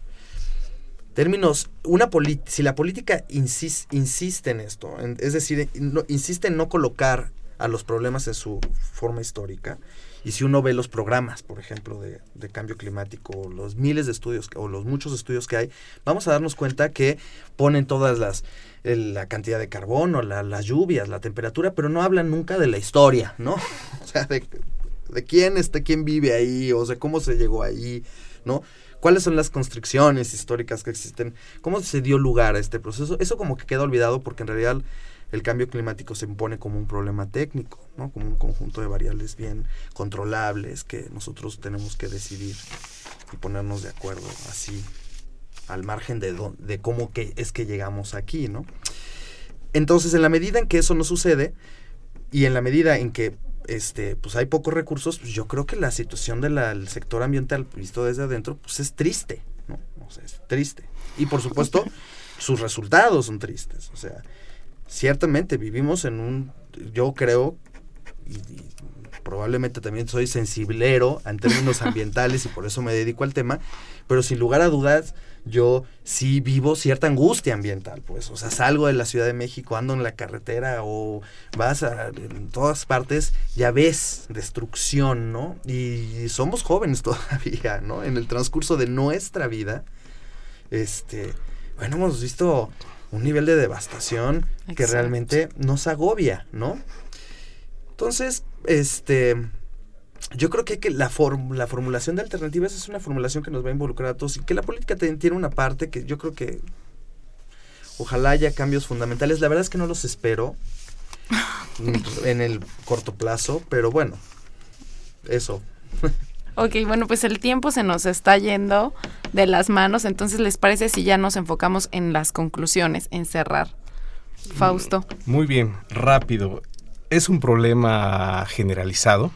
Términos, una si la política insiste en esto, es decir, insiste en no colocar a los problemas en su forma histórica, y si uno ve los programas, por ejemplo, de, cambio climático, los miles de estudios o los muchos estudios que hay, vamos a darnos cuenta que ponen todas las la cantidad de carbono, las lluvias, la temperatura, pero no hablan nunca de la historia, ¿no? O sea, de, quién está, quién vive ahí, o sea, cómo se llegó ahí, ¿no? cuáles son las constricciones históricas que existen, cómo se dio lugar a este proceso. Eso como que queda olvidado porque en realidad el cambio climático se impone como un problema técnico, ¿no? como un conjunto de variables bien controlables que nosotros tenemos que decidir y ponernos de acuerdo así al margen de, de cómo que es que llegamos aquí, ¿no? Entonces, en la medida en que eso no sucede y en la medida en que este, pues hay pocos recursos, pues yo creo que la situación del sector ambiental visto desde adentro, pues es triste, ¿no? O sea, es triste. Y por supuesto, sus resultados son tristes. O sea, ciertamente vivimos en un, yo creo, y, probablemente también soy sensiblero en términos ambientales y por eso me dedico al tema, pero sin lugar a dudas yo sí vivo cierta angustia ambiental, pues, o sea, salgo de la Ciudad de México, ando en la carretera o vas a en todas partes, ya ves destrucción, ¿no? Y somos jóvenes todavía, ¿no? En el transcurso de nuestra vida, este, bueno, hemos visto un nivel de devastación que realmente nos agobia, ¿no? Entonces, este, yo creo que, que la, la formulación de alternativas es una formulación que nos va a involucrar a todos y que la política tiene una parte que yo creo que ojalá haya cambios fundamentales. La verdad es que no los espero en el corto plazo, pero bueno, eso. Ok, bueno, pues el tiempo se nos está yendo de las manos, entonces ¿les parece si ya nos enfocamos en las conclusiones, en cerrar? Fausto. Muy bien, rápido. Es un problema generalizado,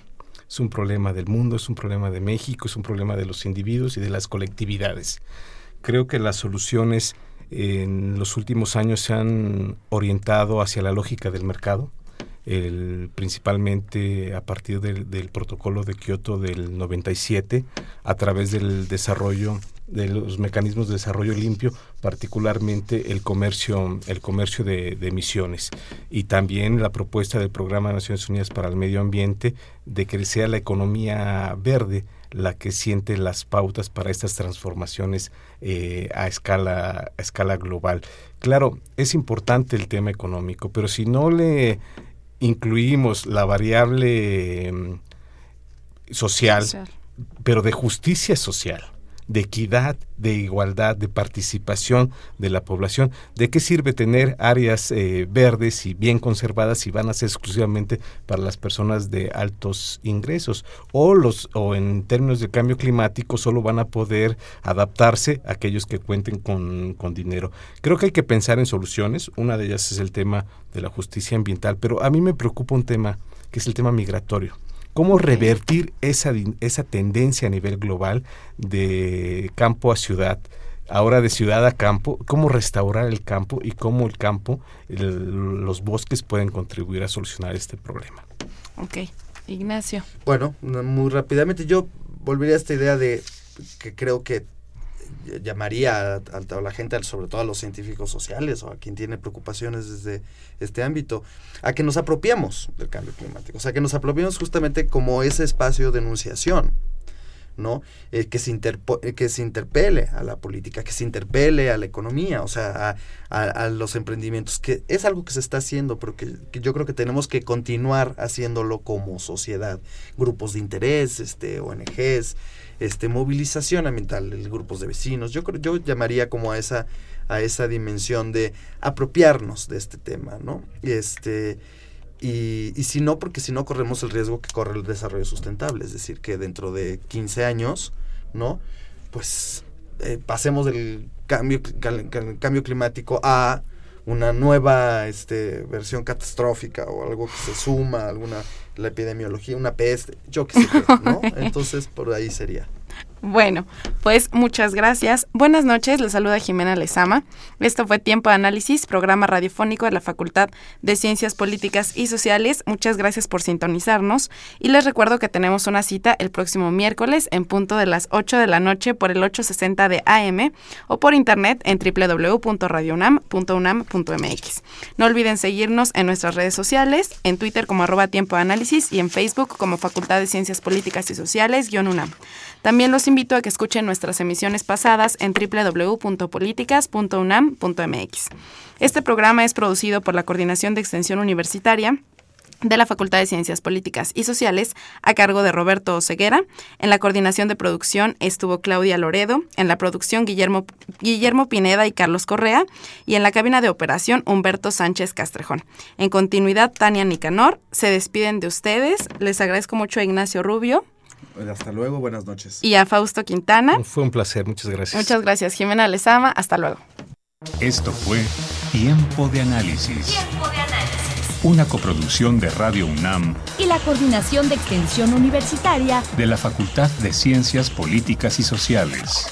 es un problema del mundo, es un problema de México, es un problema de los individuos y de las colectividades. Creo que las soluciones en los últimos años se han orientado hacia la lógica del mercado, el, principalmente a partir del, protocolo de Kioto del 97, a través del desarrollo de los mecanismos de desarrollo limpio, particularmente el comercio, el comercio de, emisiones. Y también la propuesta del Programa de Naciones Unidas para el Medio Ambiente de que sea la economía verde la que siente las pautas para estas transformaciones eh, a, escala, a escala global. Claro, es importante el tema económico, pero si no le incluimos la variable mm, social, social, pero de justicia social, de equidad, de igualdad, de participación de la población. ¿De qué sirve tener áreas eh, verdes y bien conservadas si van a ser exclusivamente para las personas de altos ingresos? O, los, o en términos de cambio climático solo van a poder adaptarse aquellos que cuenten con, con dinero. Creo que hay que pensar en soluciones. Una de ellas es el tema de la justicia ambiental, pero a mí me preocupa un tema que es el tema migratorio cómo revertir esa, esa tendencia a nivel global de campo a ciudad, ahora de ciudad a campo, cómo restaurar el campo y cómo el campo, el, los bosques pueden contribuir a solucionar este problema. Ok, Ignacio. Bueno, muy rápidamente yo volvería a esta idea de que creo que llamaría a, la gente, sobre todo a los científicos sociales o a quien tiene preocupaciones desde este ámbito, a que nos apropiemos del cambio climático, o sea, que nos apropiemos justamente como ese espacio de enunciación, ¿no? Eh, que, se eh, que se interpele a la política, que se interpele a la economía, o sea, a los emprendimientos, que es algo que se está haciendo, pero que, que, yo creo que tenemos que continuar haciéndolo como sociedad, grupos de interés, este, ONGs, este, movilización ambiental, grupos de vecinos, yo yo llamaría como a esa, a esa dimensión de apropiarnos de este tema, ¿no? Este, y, y, si no, porque si no corremos el riesgo que corre el desarrollo sustentable, es decir, que dentro de 15 años, ¿no? Pues eh, pasemos del cambio, cambio climático a una nueva este, versión catastrófica o algo que se suma, alguna la epidemiología, una peste, yo qué sé, ¿no? Entonces por ahí sería. Bueno, pues muchas gracias. Buenas noches, les saluda Jimena Lezama. Esto fue Tiempo de Análisis, programa radiofónico de la Facultad de Ciencias Políticas y Sociales. Muchas gracias por sintonizarnos y les recuerdo que tenemos una cita el próximo miércoles en punto de las 8 de la noche por el 860 de AM o por internet en www.radiounam.unam.mx. No olviden seguirnos en nuestras redes sociales, en Twitter como arroba Tiempo de Análisis y en Facebook como Facultad de Ciencias Políticas y Sociales-UNAM. También los invito a que escuchen nuestras emisiones pasadas en www.políticas.unam.mx. Este programa es producido por la Coordinación de Extensión Universitaria de la Facultad de Ciencias Políticas y Sociales a cargo de Roberto Oseguera. En la coordinación de producción estuvo Claudia Loredo, en la producción Guillermo, Guillermo Pineda y Carlos Correa y en la cabina de operación Humberto Sánchez Castrejón. En continuidad, Tania Nicanor se despiden de ustedes. Les agradezco mucho a Ignacio Rubio. Hasta luego, buenas noches. Y a Fausto Quintana. Fue un placer, muchas gracias. Muchas gracias, Jimena Lezama. Hasta luego. Esto fue Tiempo de Análisis. Tiempo de Análisis. Una coproducción de Radio UNAM y la Coordinación de Extensión Universitaria de la Facultad de Ciencias Políticas y Sociales.